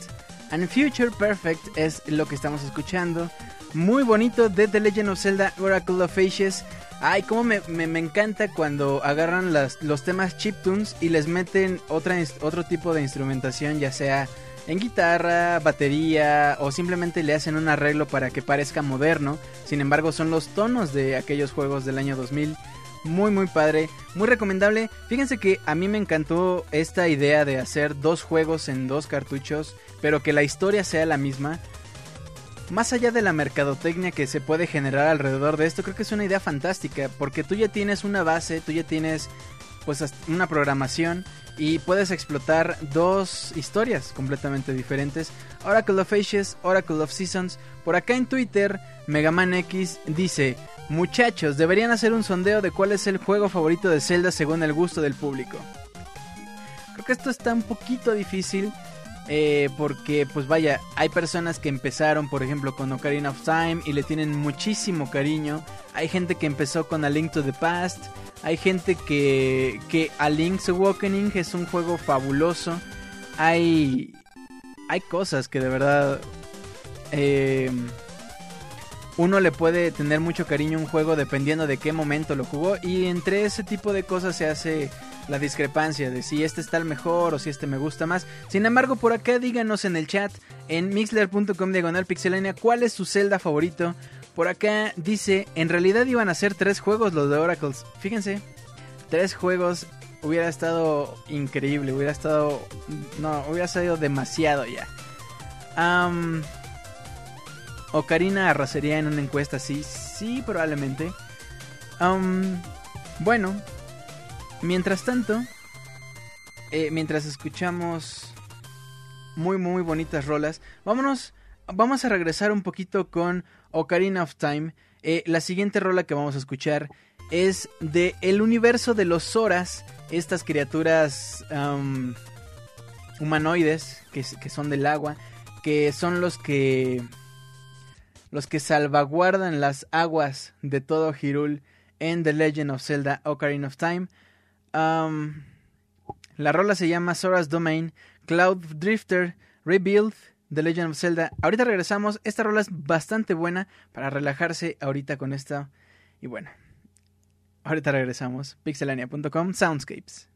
and Future Perfect es lo que estamos escuchando. Muy bonito de The Legend of Zelda Oracle of Ages. Ay, cómo me, me- me encanta cuando agarran los temas chiptunes y les meten otro tipo de instrumentación, ya sea en guitarra, batería o simplemente le hacen un arreglo para que parezca moderno. Sin embargo, son los tonos de aquellos juegos del año 2000. Muy muy padre, muy recomendable. Fíjense que a mí me encantó esta idea de hacer dos juegos en dos cartuchos, pero que la historia sea la misma. Más allá de la mercadotecnia que se puede generar alrededor de esto, creo que es una idea fantástica, porque tú ya tienes una base, tú ya tienes pues una programación y puedes explotar dos historias completamente diferentes. Oracle of Ages, Oracle of Seasons. Por acá en Twitter, Megaman X dice, muchachos, deberían hacer un sondeo de cuál es el juego favorito de Zelda según el gusto del público. Creo que esto está un poquito difícil. eh, porque pues vaya, hay personas que empezaron por ejemplo con Ocarina of Time y le tienen muchísimo cariño. Hay gente que empezó con A Link to the Past. Hay gente que, que A Link's Awakening es un juego fabuloso. Hay, hay cosas que de verdad eh, uno le puede tener mucho cariño a un juego dependiendo de qué momento lo jugó. Y entre ese tipo de cosas se hace la discrepancia de si este está el mejor o si este me gusta más. Sin embargo, por acá díganos en el chat en mixler.com diagonal pixelania cuál es su Zelda favorito. Por acá dice, en realidad iban a ser tres juegos los de Oracles. Fíjense, tres juegos hubiera estado increíble, hubiera estado... No, hubiera sido demasiado ya. Ocarina arrasaría en una encuesta, sí, sí, probablemente. Bueno, mientras tanto, eh, mientras escuchamos muy, muy bonitas rolas, vámonos, vamos a regresar un poquito con Ocarina of Time. Eh, la siguiente rola que vamos a escuchar es de el universo de los Zoras, estas criaturas humanoides que son del agua, que son los que los que salvaguardan las aguas de todo Hyrule en The Legend of Zelda Ocarina of Time. Am, la rola se llama Sora's Domain, Cloud Drifter, Rebuild, The Legend of Zelda. Ahorita regresamos, esta rola es bastante buena para relajarse ahorita con esta. Y bueno, ahorita regresamos. Pixelania.com Soundscapes.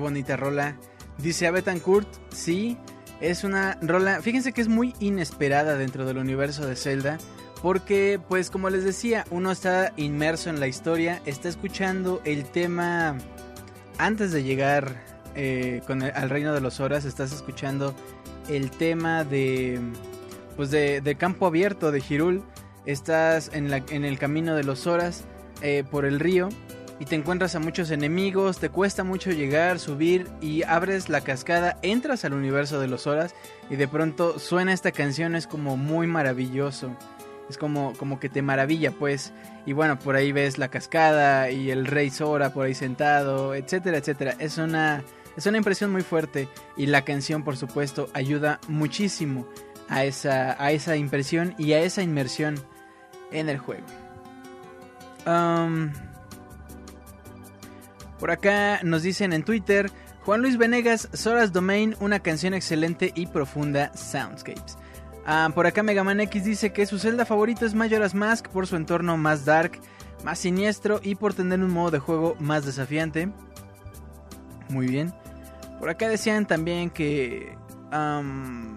Bonita rola. Dice a Betancourt, sí, es una rola, fíjense que es muy inesperada dentro del universo de Zelda, porque pues como les decía, uno está inmerso en la historia, está escuchando el tema antes de llegar eh, con el- al reino de los horas, estás escuchando el tema de pues de, campo abierto de Hirul, estás en el camino de los horas eh, por el río y te encuentras a muchos enemigos, te cuesta mucho llegar, subir y abres la cascada, entras al universo de los horas y de pronto suena esta canción, es como muy maravilloso. Es como, como que te maravilla, pues. Y bueno, por ahí ves la cascada y el rey Sora por ahí sentado, etcétera, etcétera. Es una, es una impresión muy fuerte. Y la canción, por supuesto, ayuda muchísimo a esa, a esa impresión y a esa inmersión en el juego. Por acá nos dicen en Twitter, Juan Luis Venegas, Sora's Domain, una canción excelente y profunda Soundscapes. Ah, por acá Megaman X dice que su celda favorito es Majora's Mask por su entorno más dark, más siniestro y por tener un modo de juego más desafiante. Muy bien. Por acá decían también que... am,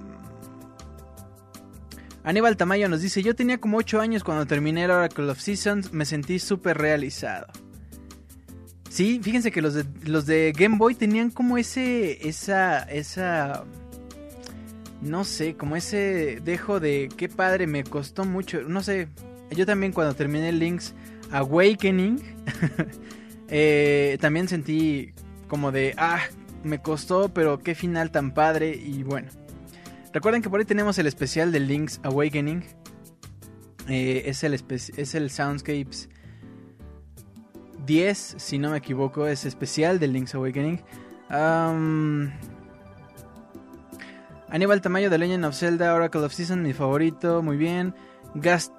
Aníbal Tamayo nos dice, yo tenía como 8 años cuando terminé el Oracle of Seasons, me sentí súper realizado. Sí, fíjense que los de, los de Game Boy tenían como ese, esa, esa, no sé, como ese dejo de qué padre, me costó mucho, no sé, yo también cuando terminé Link's Awakening, eh, también sentí como de, ah, me costó, pero qué final tan padre y bueno. Recuerden que por ahí tenemos el especial de Link's Awakening. Eh, es, el es el Soundscapes 10, si no me equivoco, es especial de Link's Awakening. Am, Aníbal Tamayo de Legend of Zelda, Oracle of Season, mi favorito, muy bien. Gast,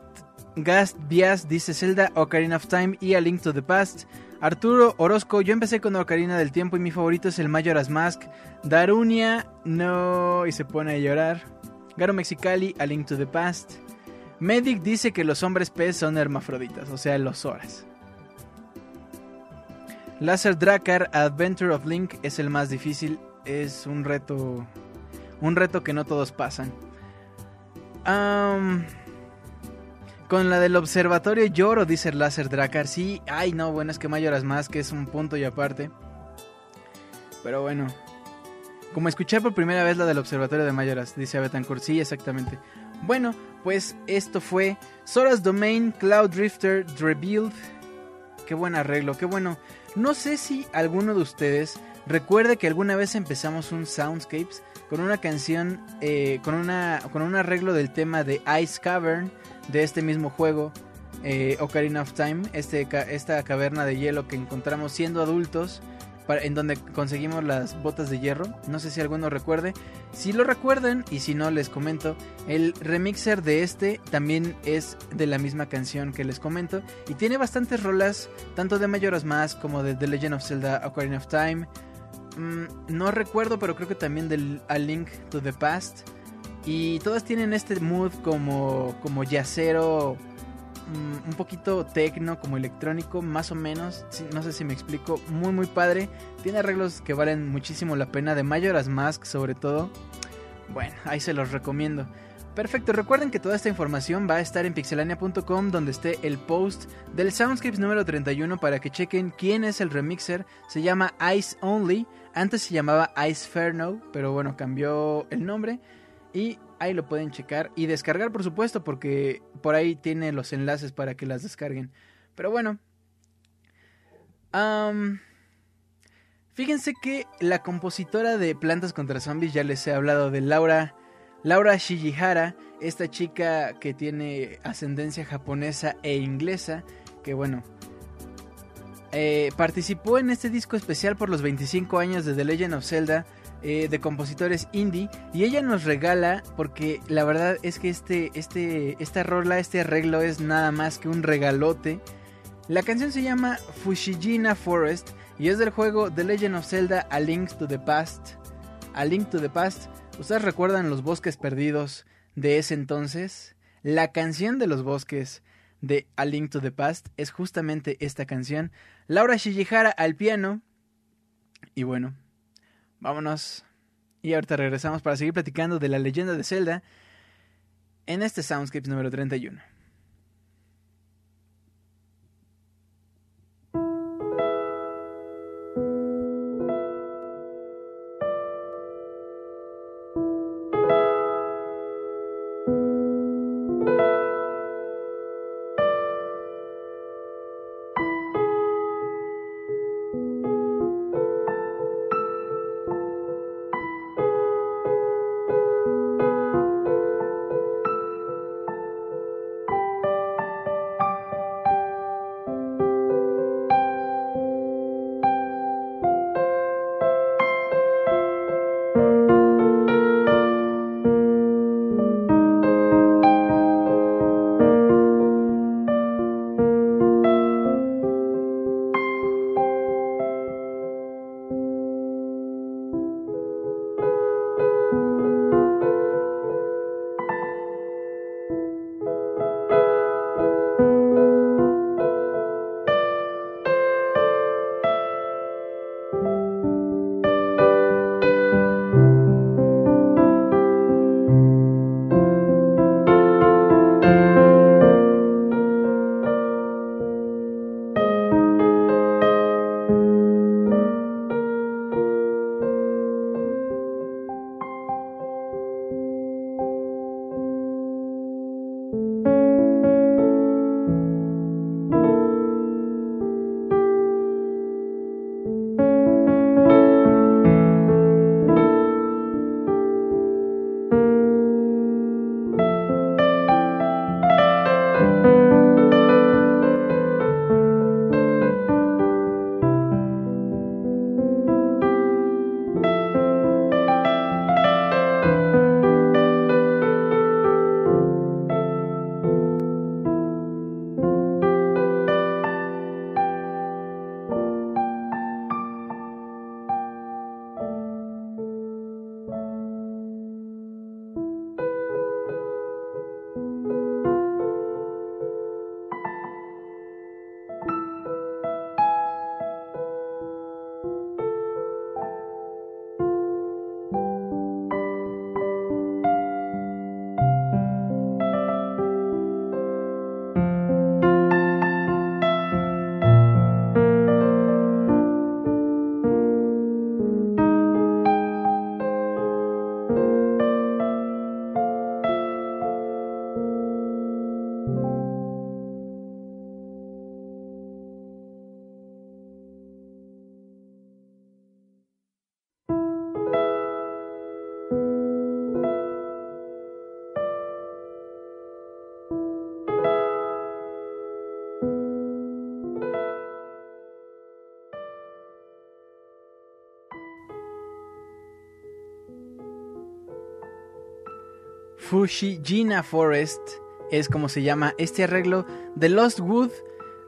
Gast Bias dice Zelda, Ocarina of Time y A Link to the Past. Arturo Orozco, yo empecé con Ocarina del Tiempo y mi favorito es el Majora's Mask. Darunia, no, y se pone a llorar. Garo Mexicali, A Link to the Past. Medic dice que los hombres pez son hermafroditas, o sea, los horas. Laser Drakar Adventure of Link es el más difícil, es un reto un reto que no todos pasan. Con la del observatorio lloro, dice el Laser Drakar. Sí, ay no, bueno, es que Mayoras más, que es un punto y aparte. Pero bueno. Como escuché por primera vez la del observatorio de Mayoras, dice Betancourt. Sí, exactamente. Bueno, pues esto fue Sora's Domain, Cloud Drifter, Rebuild. Qué buen arreglo, qué bueno. No sé si alguno de ustedes recuerde que alguna vez empezamos un Soundscapes con una canción, eh, con, una, con un arreglo del tema de Ice Cavern de este mismo juego, eh, Ocarina of Time, este, esta caverna de hielo que encontramos siendo adultos, en donde conseguimos las botas de hierro. No sé si alguno recuerde. Si lo recuerdan, y si no, les comento, el remixer de este también es de la misma canción que les comento, y tiene bastantes rolas, tanto de Majora's Mask como de The Legend of Zelda Ocarina of Time. Mm, no recuerdo, pero creo que también del A Link to the Past. Y todas tienen este mood como, como yacero, mm, un poquito tecno, como electrónico, más o menos. No sé si me explico. Muy, muy padre. Tiene arreglos que valen muchísimo la pena. De Majora's Mask, sobre todo. Bueno, ahí se los recomiendo. Perfecto, recuerden que toda esta información va a estar en pixelania.com donde esté el post del Soundscapes número 31 para que chequen quién es el remixer. Se llama Ice Only, antes se llamaba Ice Ferno, pero bueno, cambió el nombre y ahí lo pueden checar y descargar por supuesto porque por ahí tiene los enlaces para que las descarguen. Pero bueno, fíjense que la compositora de Plantas contra Zombies, ya les he hablado de Laura Laura Shijihara, esta chica que tiene ascendencia japonesa e inglesa, que bueno, eh, participó en este disco especial por los 25 años de The Legend of Zelda eh, de compositores indie y ella nos regala, porque la verdad es que este, este, esta rola, este arreglo es nada más que un regalote. La canción se llama Fushijina Forest y es del juego The Legend of Zelda A Link to the Past. A Link to the Past. ¿Ustedes recuerdan los bosques perdidos de ese entonces? La canción de los bosques de A Link to the Past es justamente esta canción. Laura Shijihara al piano. Y bueno, Vámonos. Y ahorita regresamos para seguir platicando de la leyenda de Zelda en este Soundscapes número 31. Fushigina Forest es como se llama este arreglo de Lost Wood,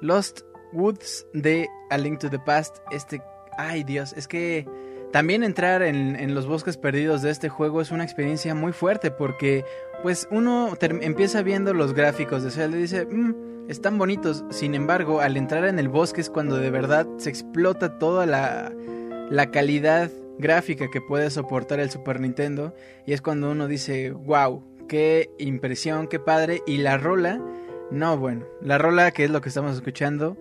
Lost Woods de A Link to the Past. Este, ay Dios, es que también entrar en, en los bosques perdidos de este juego es una experiencia muy fuerte porque pues uno empieza viendo los gráficos de Zelda y dice, "Mm, están bonitos. Sin embargo, al entrar en el bosque es cuando de verdad se explota toda la, la calidad gráfica que puede soportar el Super Nintendo y es cuando uno dice, wow, qué impresión, qué padre. Y la rola, no, bueno, la rola que es lo que estamos escuchando.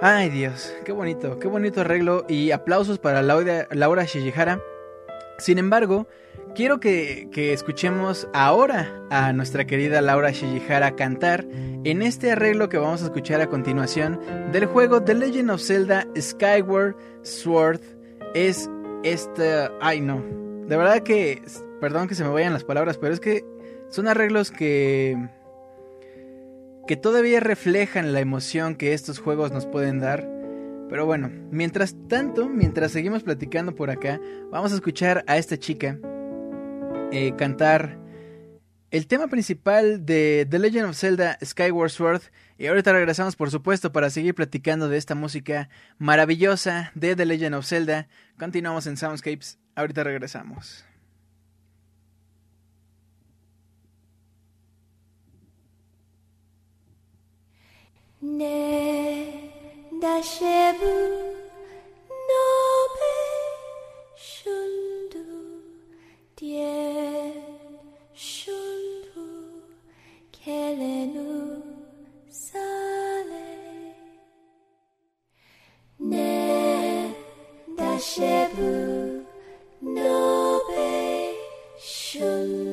Ay Dios, qué bonito, qué bonito arreglo y aplausos para Laura, Laura. Sin embargo, quiero que, que escuchemos ahora a nuestra querida Laura Shijihara cantar en este arreglo que vamos a escuchar a continuación del juego The Legend of Zelda Skyward Sword. Es este... Ay no, de verdad que... Perdón que se me vayan las palabras, pero es que son arreglos que... que todavía reflejan la emoción que estos juegos nos pueden dar. Pero bueno, mientras tanto, mientras seguimos platicando por acá, vamos a escuchar a esta chica eh, cantar el tema principal de The Legend of Zelda Skyward Sword. Y ahorita regresamos, por supuesto, para seguir platicando de esta música maravillosa de The Legend of Zelda. Continuamos en Soundscapes, ahorita regresamos. Dashebu Nobe Shundu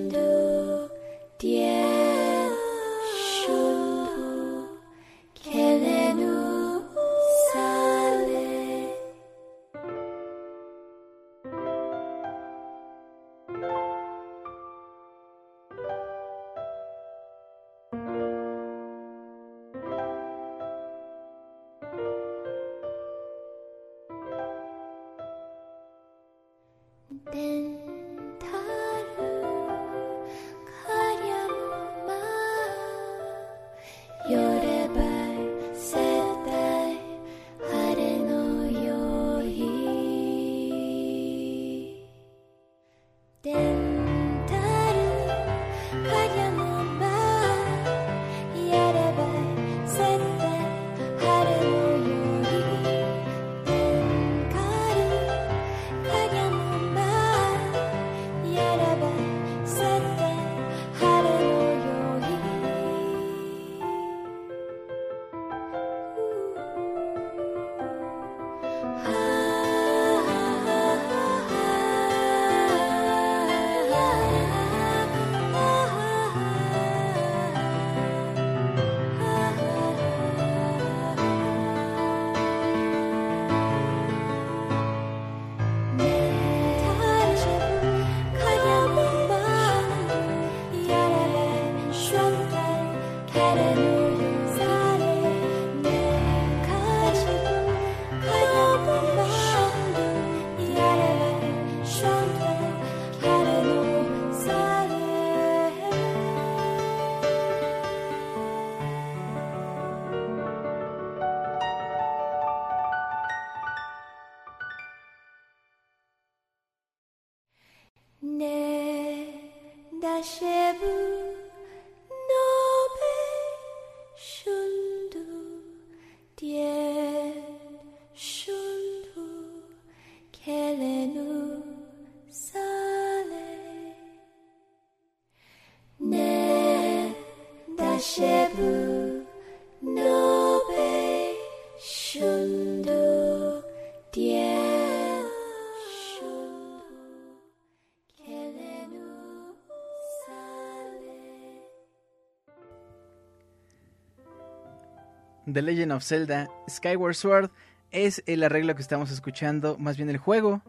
The Legend of Zelda Skyward Sword es el arreglo que estamos escuchando, más bien el juego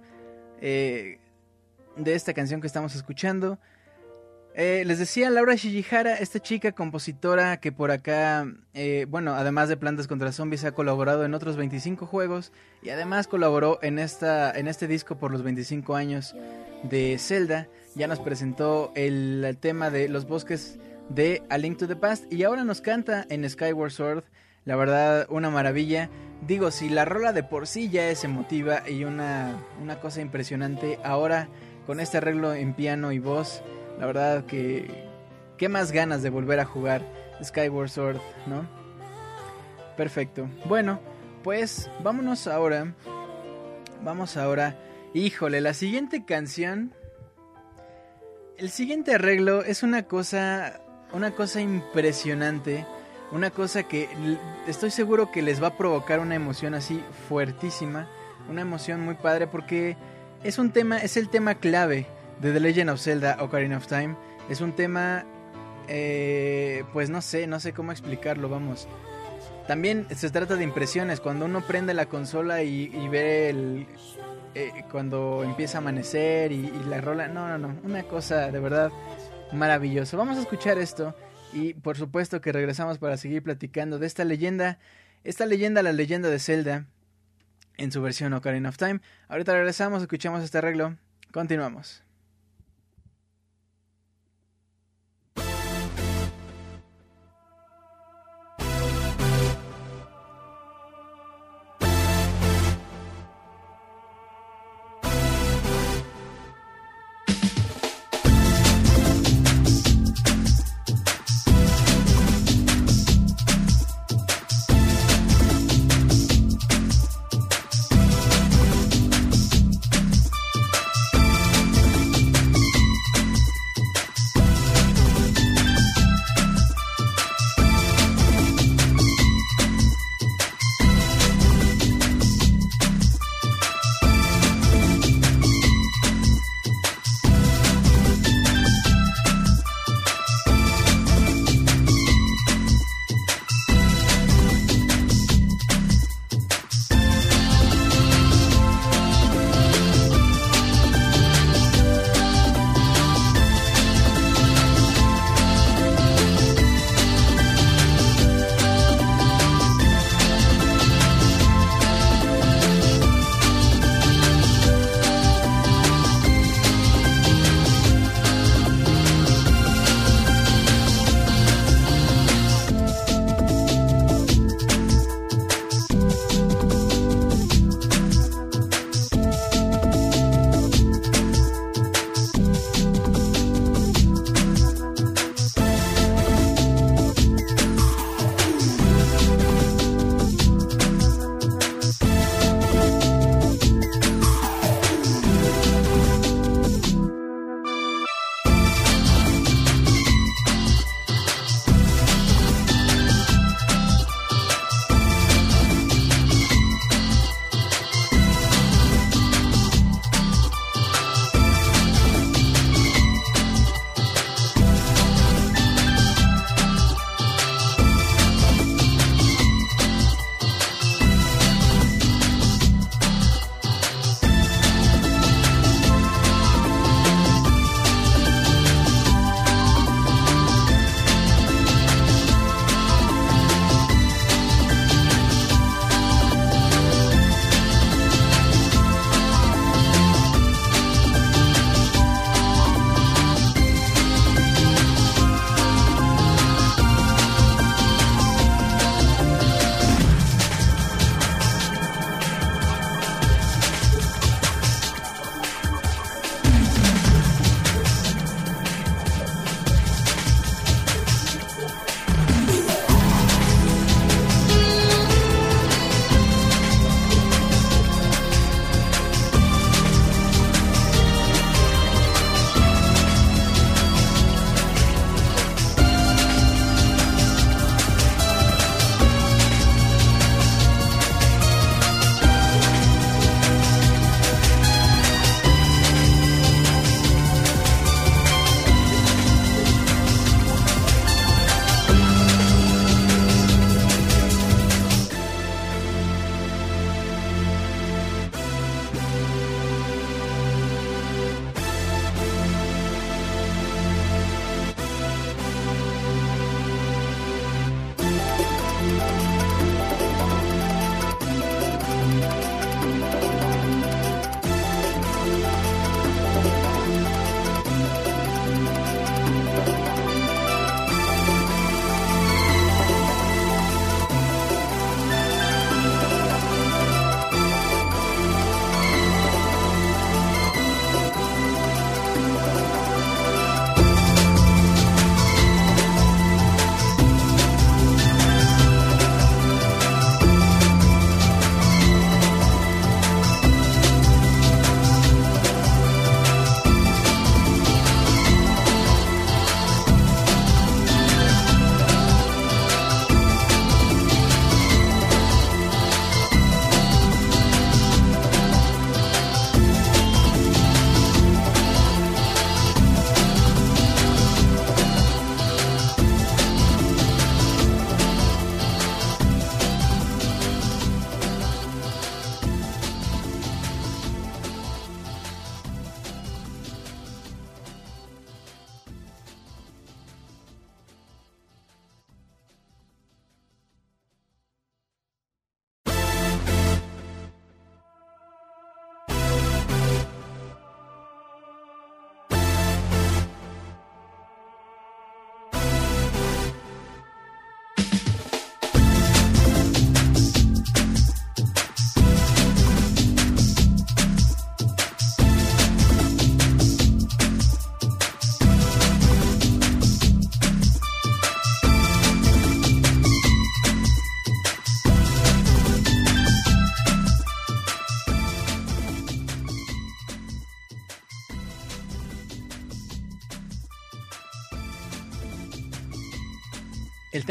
eh, de esta canción que estamos escuchando. Eh, les decía Laura Shijihara, esta chica compositora que por acá, eh, bueno, además de Plantas contra Zombies, ha colaborado en otros 25 juegos y además colaboró en, esta, en este disco por los 25 años de Zelda. Ya nos presentó el, el tema de los bosques de A Link to the Past y ahora nos canta en Skyward Sword. La verdad, una maravilla. Digo, si la rola de por sí ya es emotiva y una, una cosa impresionante, ahora con este arreglo en piano y voz, la verdad que... ¿Qué más ganas de volver a jugar Skyward Sword, no? Perfecto. Bueno, pues vámonos ahora. Vamos ahora. Híjole, la siguiente canción. El siguiente arreglo es una cosa. Una cosa impresionante. Una cosa que estoy seguro que les va a provocar una emoción así fuertísima. Una emoción muy padre porque es un tema, es el tema clave de The Legend of Zelda Ocarina of Time. Es un tema, eh, pues no sé, no sé cómo explicarlo, vamos. También se trata de impresiones. Cuando uno prende la consola y, y ve el, eh, cuando empieza a amanecer y, y la rola, no, no, no, una cosa de verdad maravillosa. Vamos a escuchar esto y por supuesto que regresamos para seguir platicando de esta leyenda, esta leyenda, la leyenda de Zelda en su versión Ocarina of Time. Ahorita regresamos, escuchamos este arreglo, continuamos.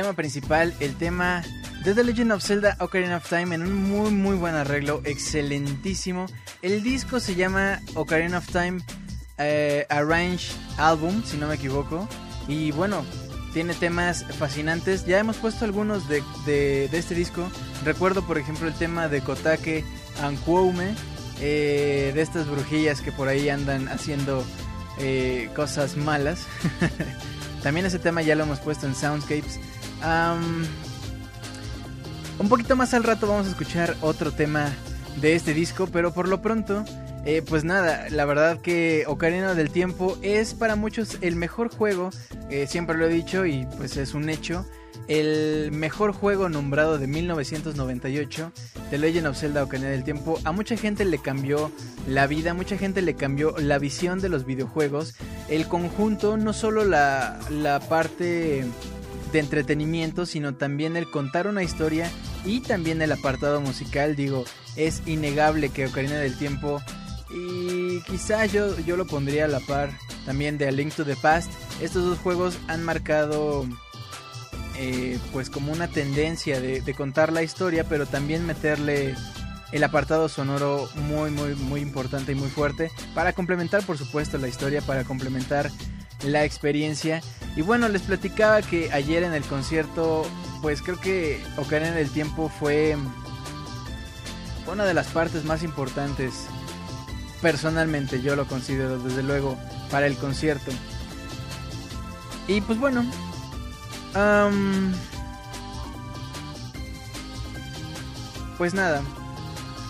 Tema principal, el tema de The Legend of Zelda Ocarina of Time en un muy muy buen arreglo, excelentísimo. El disco se llama Ocarina of Time eh, Arrange Album, si no me equivoco. Y bueno, tiene temas fascinantes. Ya hemos puesto algunos de, de- este disco. Recuerdo, por ejemplo, el tema de Kotake Ankuoume, eh, de estas brujillas que por ahí andan haciendo eh, cosas malas. También ese tema ya lo hemos puesto en Soundscapes. Un poquito más al rato vamos a escuchar otro tema de este disco, pero por lo pronto, eh, pues nada, la verdad que Ocarina del Tiempo es para muchos el mejor juego, eh, siempre lo he dicho y pues es un hecho, el mejor juego nombrado de 1998, The Legend of Zelda Ocarina del Tiempo. A mucha gente le cambió la vida, mucha gente le cambió la visión de los videojuegos, el conjunto, no solo la, la parte de entretenimiento, sino también el contar una historia y también el apartado musical, digo, es innegable que Ocarina del Tiempo y quizás yo, yo lo pondría a la par también de A Link to the Past. Estos dos juegos han marcado eh, pues como una tendencia de, de contar la historia, pero también meterle el apartado sonoro muy muy muy importante y muy fuerte para complementar por supuesto la historia, para complementar la experiencia. Y bueno, les platicaba que ayer en el concierto, pues creo que Ocarina del Tiempo fue una de las partes más importantes. Personalmente yo lo considero desde luego para el concierto. Y pues bueno. pues nada.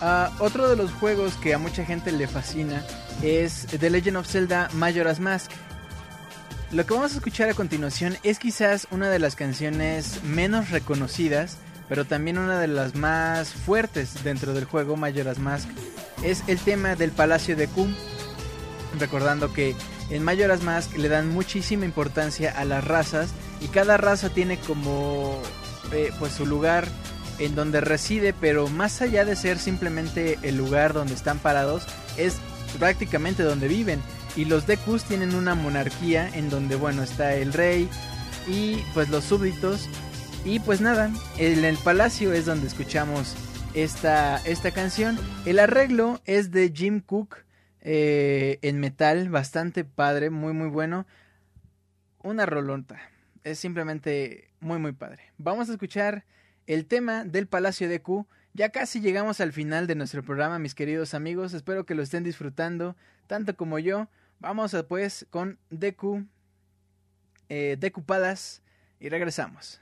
Ah, otro de los juegos que a mucha gente le fascina es The Legend of Zelda Majora's Mask. Lo que vamos a escuchar a continuación es quizás una de las canciones menos reconocidas, pero también una de las más fuertes dentro del juego Majora's Mask. Es el tema del Palacio de Q. Recordando que en Majora's Mask le dan muchísima importancia a las razas y cada raza tiene como eh, pues su lugar en donde reside, pero más allá de ser simplemente el lugar donde están parados, es prácticamente donde viven. Y los Dekus tienen una monarquía en donde, bueno, está el rey y pues los súbditos. Y pues nada, en el palacio es donde escuchamos esta, esta canción. El arreglo es de Jim Cook eh, en metal, bastante padre, muy muy bueno. Una rolonta, es simplemente muy muy padre. Vamos a escuchar el tema del Palacio de Q. Ya casi llegamos al final de nuestro programa, mis queridos amigos. Espero que lo estén disfrutando, tanto como yo. Vamos a, pues con Deku, eh, y regresamos.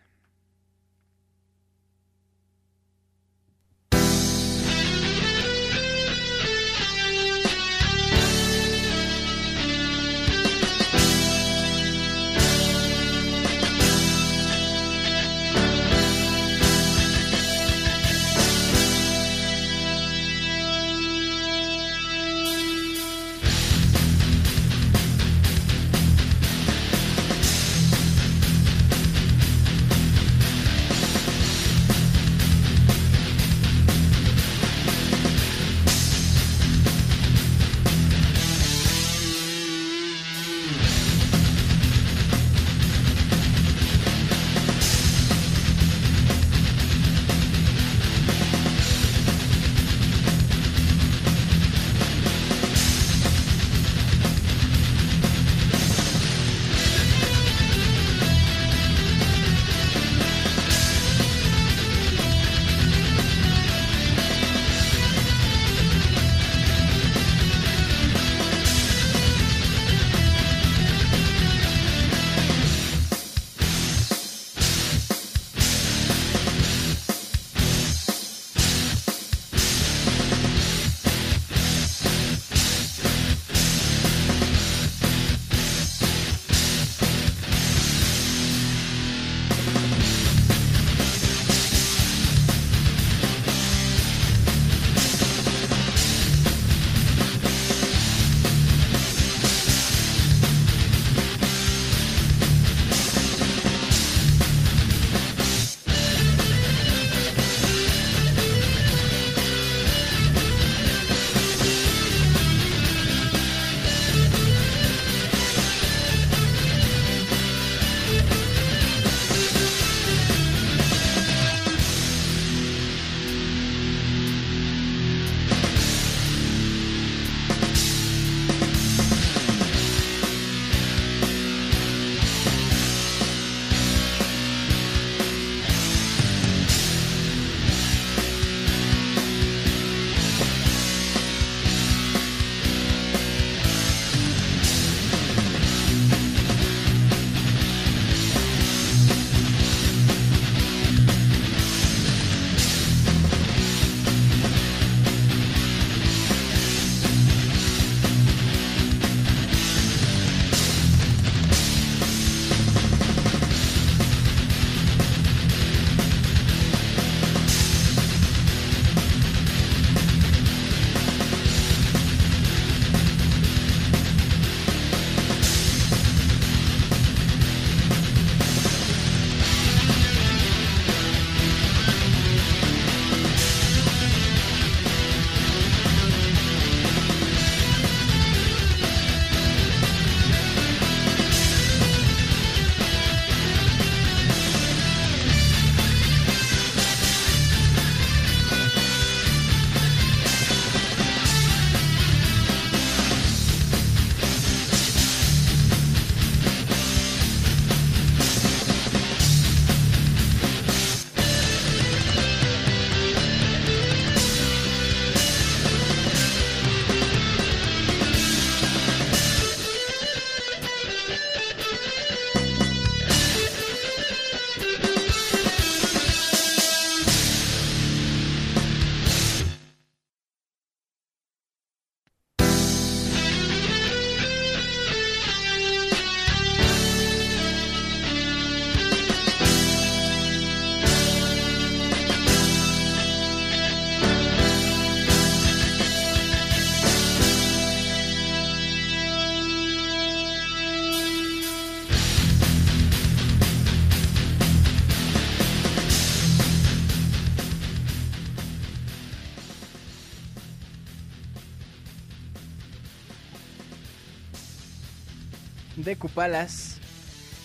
De Kupalas.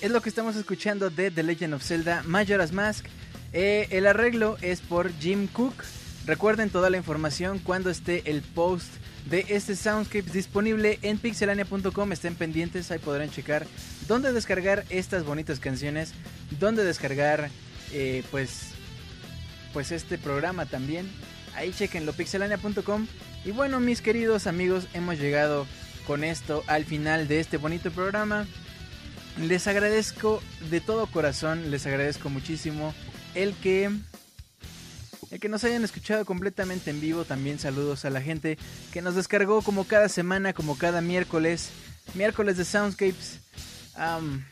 Es lo que estamos escuchando de The Legend of Zelda Majora's Mask. Eh, el arreglo es por Jim Cook. Recuerden toda la información cuando esté el post de este Soundscapes disponible en pixelania.com. Estén pendientes, ahí podrán checar dónde descargar estas bonitas canciones, dónde descargar eh, pues, pues este programa también. Ahí chequenlo, pixelania.com. Y bueno, mis queridos amigos, hemos llegado con esto al final de este bonito programa. Les agradezco de todo corazón, les agradezco muchísimo el que el que nos hayan escuchado completamente en vivo. También saludos a la gente que nos descargó como cada semana, como cada miércoles, miércoles de Soundscapes. Am,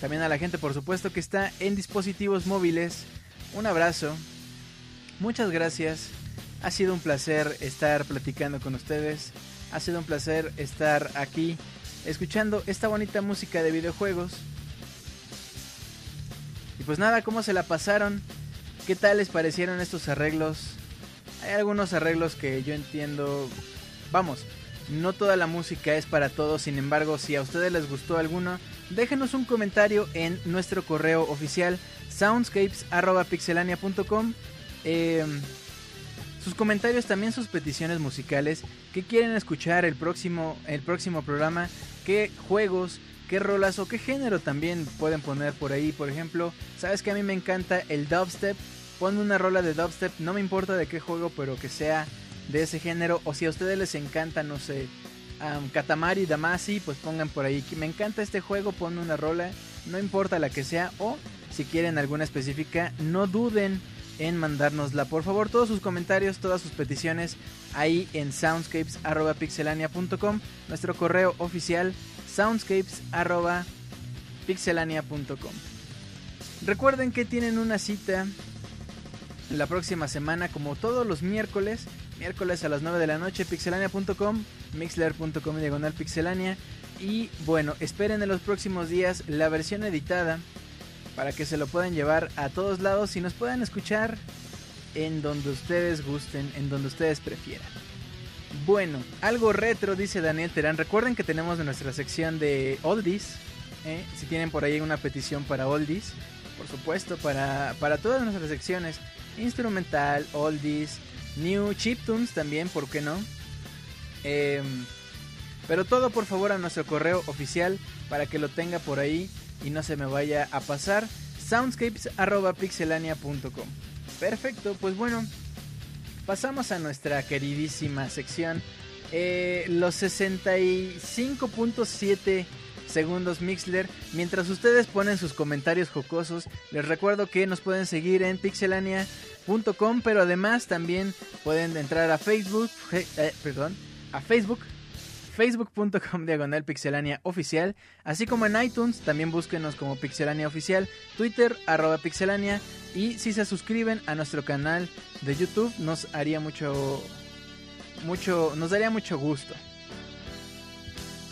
también a la gente, por supuesto, que está en dispositivos móviles. Un abrazo. Muchas gracias. Ha sido un placer estar platicando con ustedes. Ha sido un placer estar aquí escuchando esta bonita música de videojuegos. Y pues nada, ¿cómo se la pasaron? ¿Qué tal les parecieron estos arreglos? Hay algunos arreglos que yo entiendo. Vamos, no toda la música es para todos, sin embargo, si a ustedes les gustó alguno, déjenos un comentario en nuestro correo oficial soundscapes.pixelania.com. sus comentarios, también sus peticiones musicales, que quieren escuchar el próximo, el próximo programa, qué juegos, qué rolas o qué género también pueden poner por ahí. Por ejemplo, sabes que a mí me encanta el dubstep. Ponme una rola de dubstep, no me importa de qué juego, pero que sea de ese género. O si a ustedes les encanta, no sé, um, Katamari Damacy, pues pongan por ahí que me encanta este juego, ponme una rola, no importa la que sea. O si quieren alguna específica, no duden en mandárnosla. Por favor, todos sus comentarios, todas sus peticiones ahí en soundscapes.pixelania.com, nuestro correo oficial soundscapes.pixelania.com. Recuerden que tienen una cita la próxima semana, como todos los miércoles, miércoles a las 9 de la noche, pixelania.com, mixler.com diagonal pixelania. Y bueno, esperen en los próximos días la versión editada para que se lo puedan llevar a todos lados y nos puedan escuchar en donde ustedes gusten, en donde ustedes prefieran. Bueno, algo retro, dice Daniel Terán. Recuerden que tenemos nuestra sección de Oldies. ¿eh? Si tienen por ahí una petición para Oldies, por supuesto, para, para todas nuestras secciones. Instrumental, Oldies, New Chiptunes también, ¿por qué no? Eh, pero todo por favor a nuestro correo oficial para que lo tenga por ahí y no se me vaya a pasar. Soundscapes.pixelania.com Perfecto, pues bueno, pasamos a nuestra queridísima sección. Eh, los 65.7 segundos Mixler. Mientras ustedes ponen sus comentarios jocosos, les recuerdo que nos pueden seguir en pixelania.com, pero además también pueden entrar a Facebook, eh, perdón, a Facebook facebook.com diagonal pixelania oficial, así como en iTunes, también búsquenos como pixelania oficial, Twitter arroba pixelania y si se suscriben a nuestro canal de YouTube nos haría mucho, mucho, nos daría mucho gusto.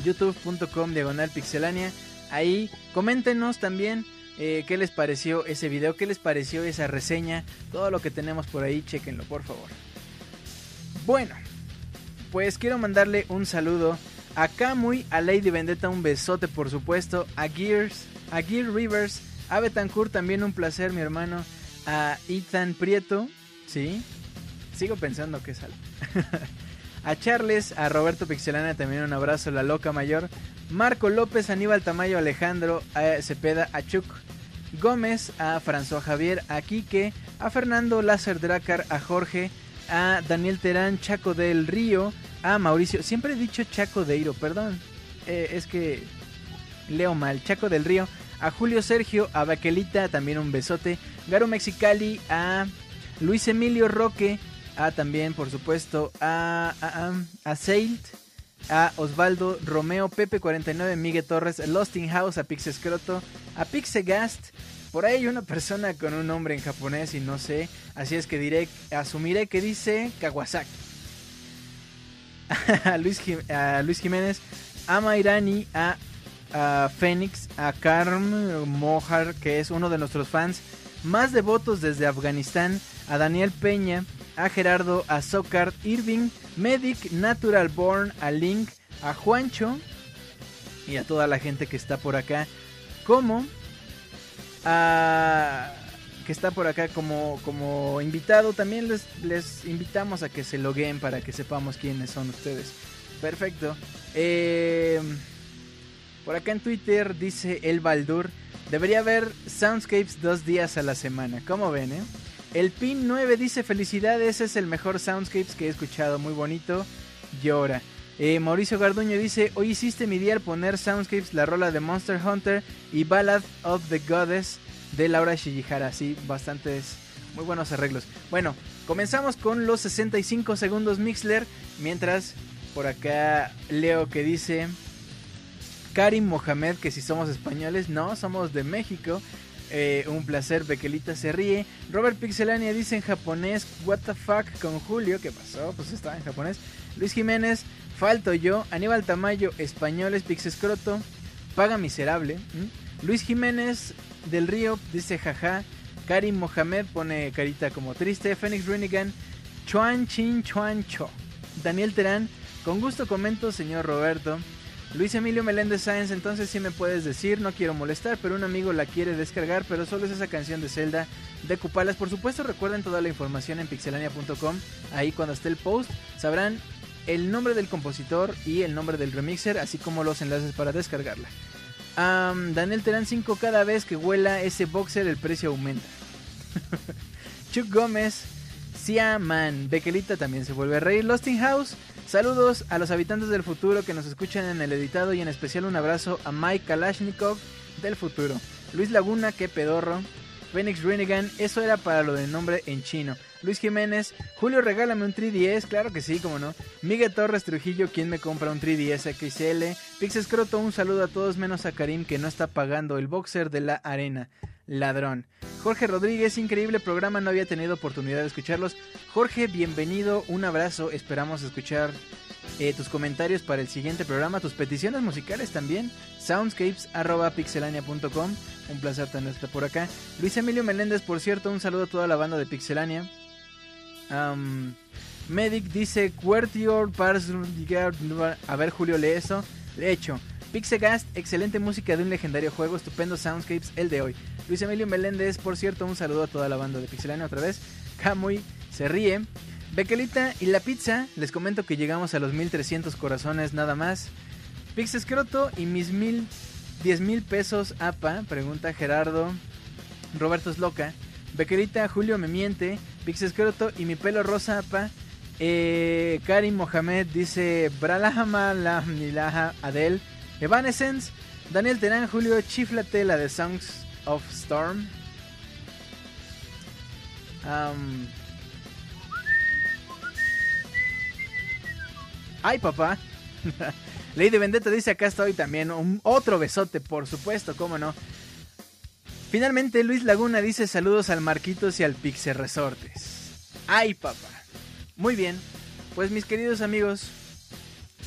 youtube.com diagonal pixelania, ahí coméntenos también eh, qué les pareció ese video, qué les pareció esa reseña, todo lo que tenemos por ahí, chequenlo por favor. Bueno, pues quiero mandarle un saludo a Kamui, a Lady Vendetta un besote por supuesto, a Gears, a Gear Rivers, a Betancourt también un placer mi hermano, a Ethan Prieto, sí, sigo pensando que es algo. a Charles, a Roberto Pixelana también un abrazo, la loca mayor, Marco López, Aníbal Tamayo, Alejandro, a Cepeda, a Chuck Gómez, a François Javier, a Quique, a Fernando Láser Dracar, a Jorge, a Daniel Terán, Chaco del Río, a Mauricio, siempre he dicho Chaco Deiro, perdón, eh, es que leo mal, Chaco del Río, a Julio Sergio, a Baquelita, también un besote, Garo Mexicali, a Luis Emilio Roque, a también, por supuesto, a, a, a, a Osvaldo Romeo, Pepe 49, Miguel Torres, Lost in House, a Pixescroto, a Pixegast, por ahí una persona con un nombre en japonés y no sé, así es que diré, asumiré que dice Kawasaki. a, Luis, Luis Jiménez, a Mairani, a, a Fénix, a Karm Mojar, que es uno de nuestros fans más devotos desde Afganistán, a Daniel Peña, a Gerardo, a Socard, Irving, Medic, Natural Born, a Link, a Juancho, y a toda la gente que está por acá, como que está por acá como, como invitado. También les, les invitamos a que se logueen para que sepamos quiénes son ustedes. Perfecto. Eh, por acá en Twitter dice El Baldur. Debería haber Soundscapes dos días a la semana. ¿Cómo ven, eh? El Pin 9 dice felicidades, es el mejor Soundscapes que he escuchado. Muy bonito. Llora. Eh, Mauricio Garduño dice, hoy hiciste mi día al poner Soundscapes, la rola de Monster Hunter y Ballad of the Goddess de Laura Shijihara. Sí, bastantes, muy buenos arreglos. Bueno, comenzamos con los 65 segundos Mixler, mientras por acá leo que dice... Karim Mohamed, que si somos españoles, no, somos de México. Eh, un placer, Bequelita se ríe. Robert Pixelania dice en japonés, what the fuck con Julio, ¿qué pasó? Pues estaba en japonés. Luis Jiménez, falto yo. Aníbal Tamayo, españoles, Pixescroto, paga miserable. Luis Jiménez del Río dice jaja. Karim Mohamed pone carita como triste. Phoenix Runigan, Chuan Chin Chuan Cho. Daniel Terán, con gusto comento, señor Roberto. Luis Emilio Meléndez Sáenz, entonces sí me puedes decir, no quiero molestar, pero un amigo la quiere descargar, pero solo es esa canción de Zelda de Cupalas. Por supuesto, recuerden toda la información en pixelania.com. Ahí cuando esté el post, sabrán el nombre del compositor y el nombre del remixer, así como los enlaces para descargarla. Daniel Terán 5, cada vez que huela ese boxer el precio aumenta. Chuck Gómez, Siaman, Bequelita también se vuelve a reír. Losting House, saludos a los habitantes del futuro que nos escuchan en el editado y en especial un abrazo a Mike Kalashnikov del futuro. Luis Laguna, que pedorro. Phoenix Renigan, eso era para lo del nombre en chino. Luis Jiménez, Julio, regálame un 3DS, claro que sí, como no. Miguel Torres Trujillo, ¿quién me compra un 3DS XL? Pixescroto, un saludo a todos menos a Karim que no está pagando el boxer de la arena. Ladrón. Jorge Rodríguez, increíble programa, no había tenido oportunidad de escucharlos. Jorge, bienvenido, un abrazo, esperamos escuchar eh, tus comentarios para el siguiente programa, tus peticiones musicales también. Soundscapes.pixelania.com. Un placer tenerte por acá. Luis Emilio Meléndez, por cierto, un saludo a toda la banda de Pixelania. Am, Medic dice, A ver, Julio, lee eso. De hecho, Pixegast, excelente música de un legendario juego, estupendo soundscapes, el de hoy. Luis Emilio Meléndez, por cierto, un saludo a toda la banda de Pixelania otra vez. Kamui se ríe. Bequelita y la pizza, les comento que llegamos a los 1300 corazones nada más. Pixescroto y mis mil, 10 mil pesos APA, pregunta Gerardo. Roberto es loca. Bequelita, Julio me miente. Pixescroto y mi pelo rosa APA. Eh, Karim Mohamed dice Bralahama la Milaha Adel. Evanescence. Daniel Terán, Julio, chiflate la de Songs of Storm. Am, Ay, papá. Lady Vendetta dice acá estoy también. Un, otro besote, por supuesto, cómo no. Finalmente, Luis Laguna dice saludos al Marquitos y al Pixel Resortes. Ay, papá. Muy bien. Pues mis queridos amigos,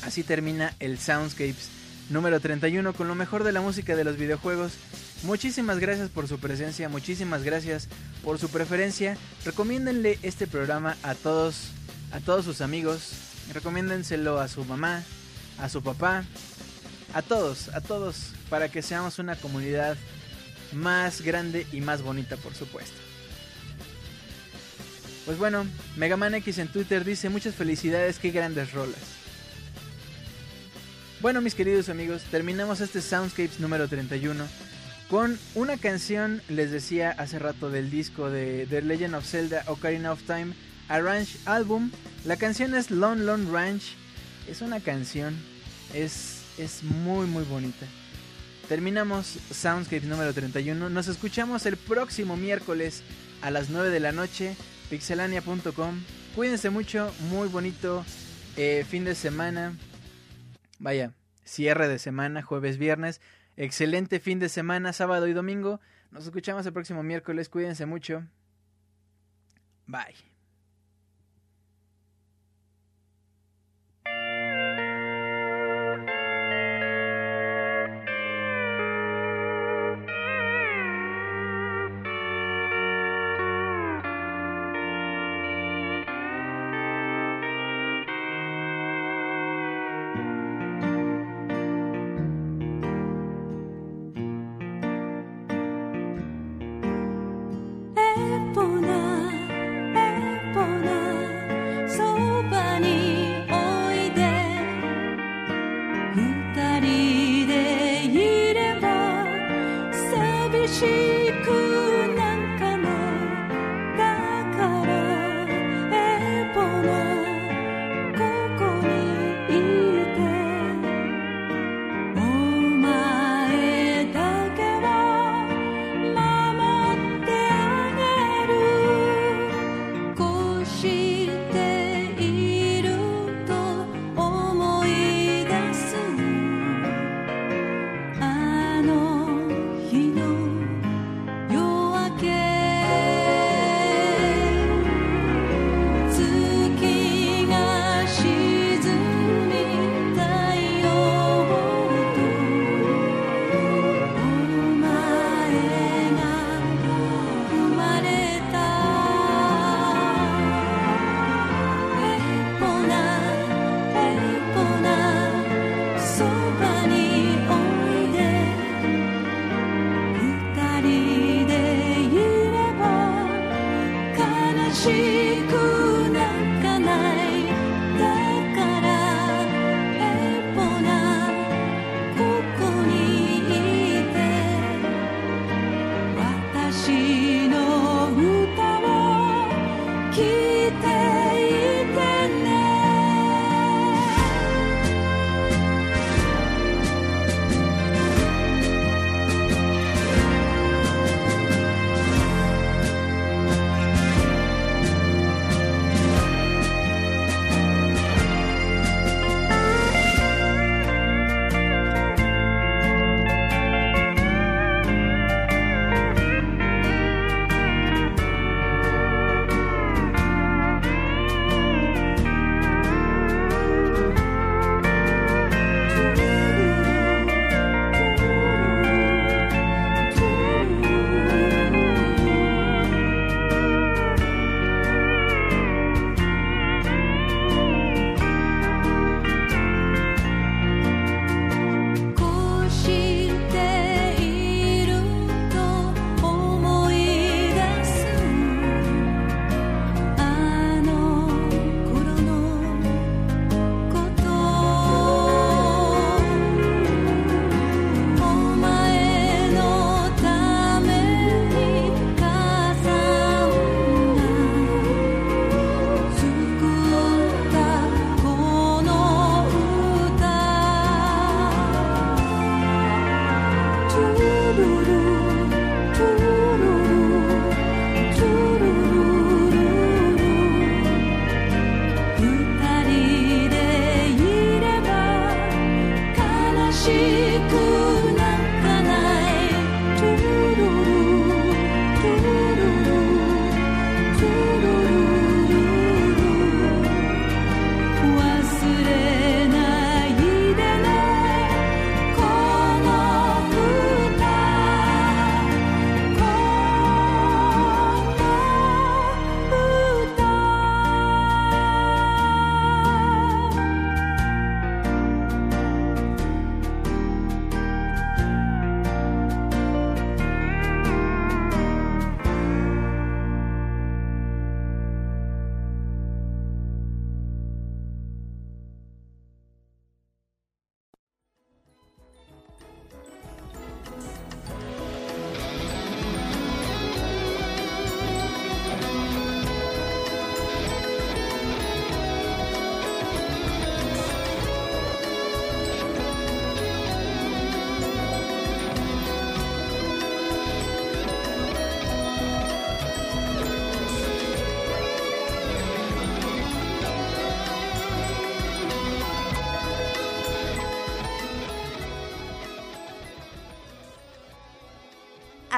así termina el Soundscapes número 31 con lo mejor de la música de los videojuegos. Muchísimas gracias por su presencia, muchísimas gracias por su preferencia. Recomiéndenle este programa a todos, a todos sus amigos. Recomiéndenselo a su mamá, a su papá, a todos, a todos, para que seamos una comunidad más grande y más bonita, por supuesto. Pues bueno, Megaman X en Twitter dice muchas felicidades, qué grandes rolas. Bueno, mis queridos amigos, terminamos este Soundscapes número 31 con una canción, les decía hace rato, del disco de The Legend of Zelda Ocarina of Time, a Ranch Album. La canción es Lone Lone Ranch. Es una canción, es, es muy muy bonita. Terminamos Soundscapes número 31. Nos escuchamos el próximo miércoles a las 9 de la noche, pixelania.com. Cuídense mucho, muy bonito eh, fin de semana. Vaya, cierre de semana, jueves, viernes. Excelente fin de semana, sábado y domingo. Nos escuchamos el próximo miércoles. Cuídense mucho. Bye.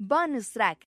Bonus track.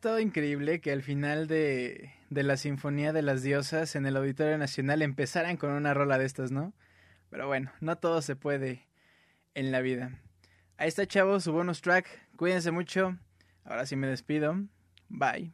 Estado increíble que al final de, de la Sinfonía de las Diosas en el Auditorio Nacional empezaran con una rola de estas, ¿no? Pero bueno, no todo se puede en la vida. Ahí está, chavos, su bonus track. Cuídense mucho. Ahora sí me despido. Bye.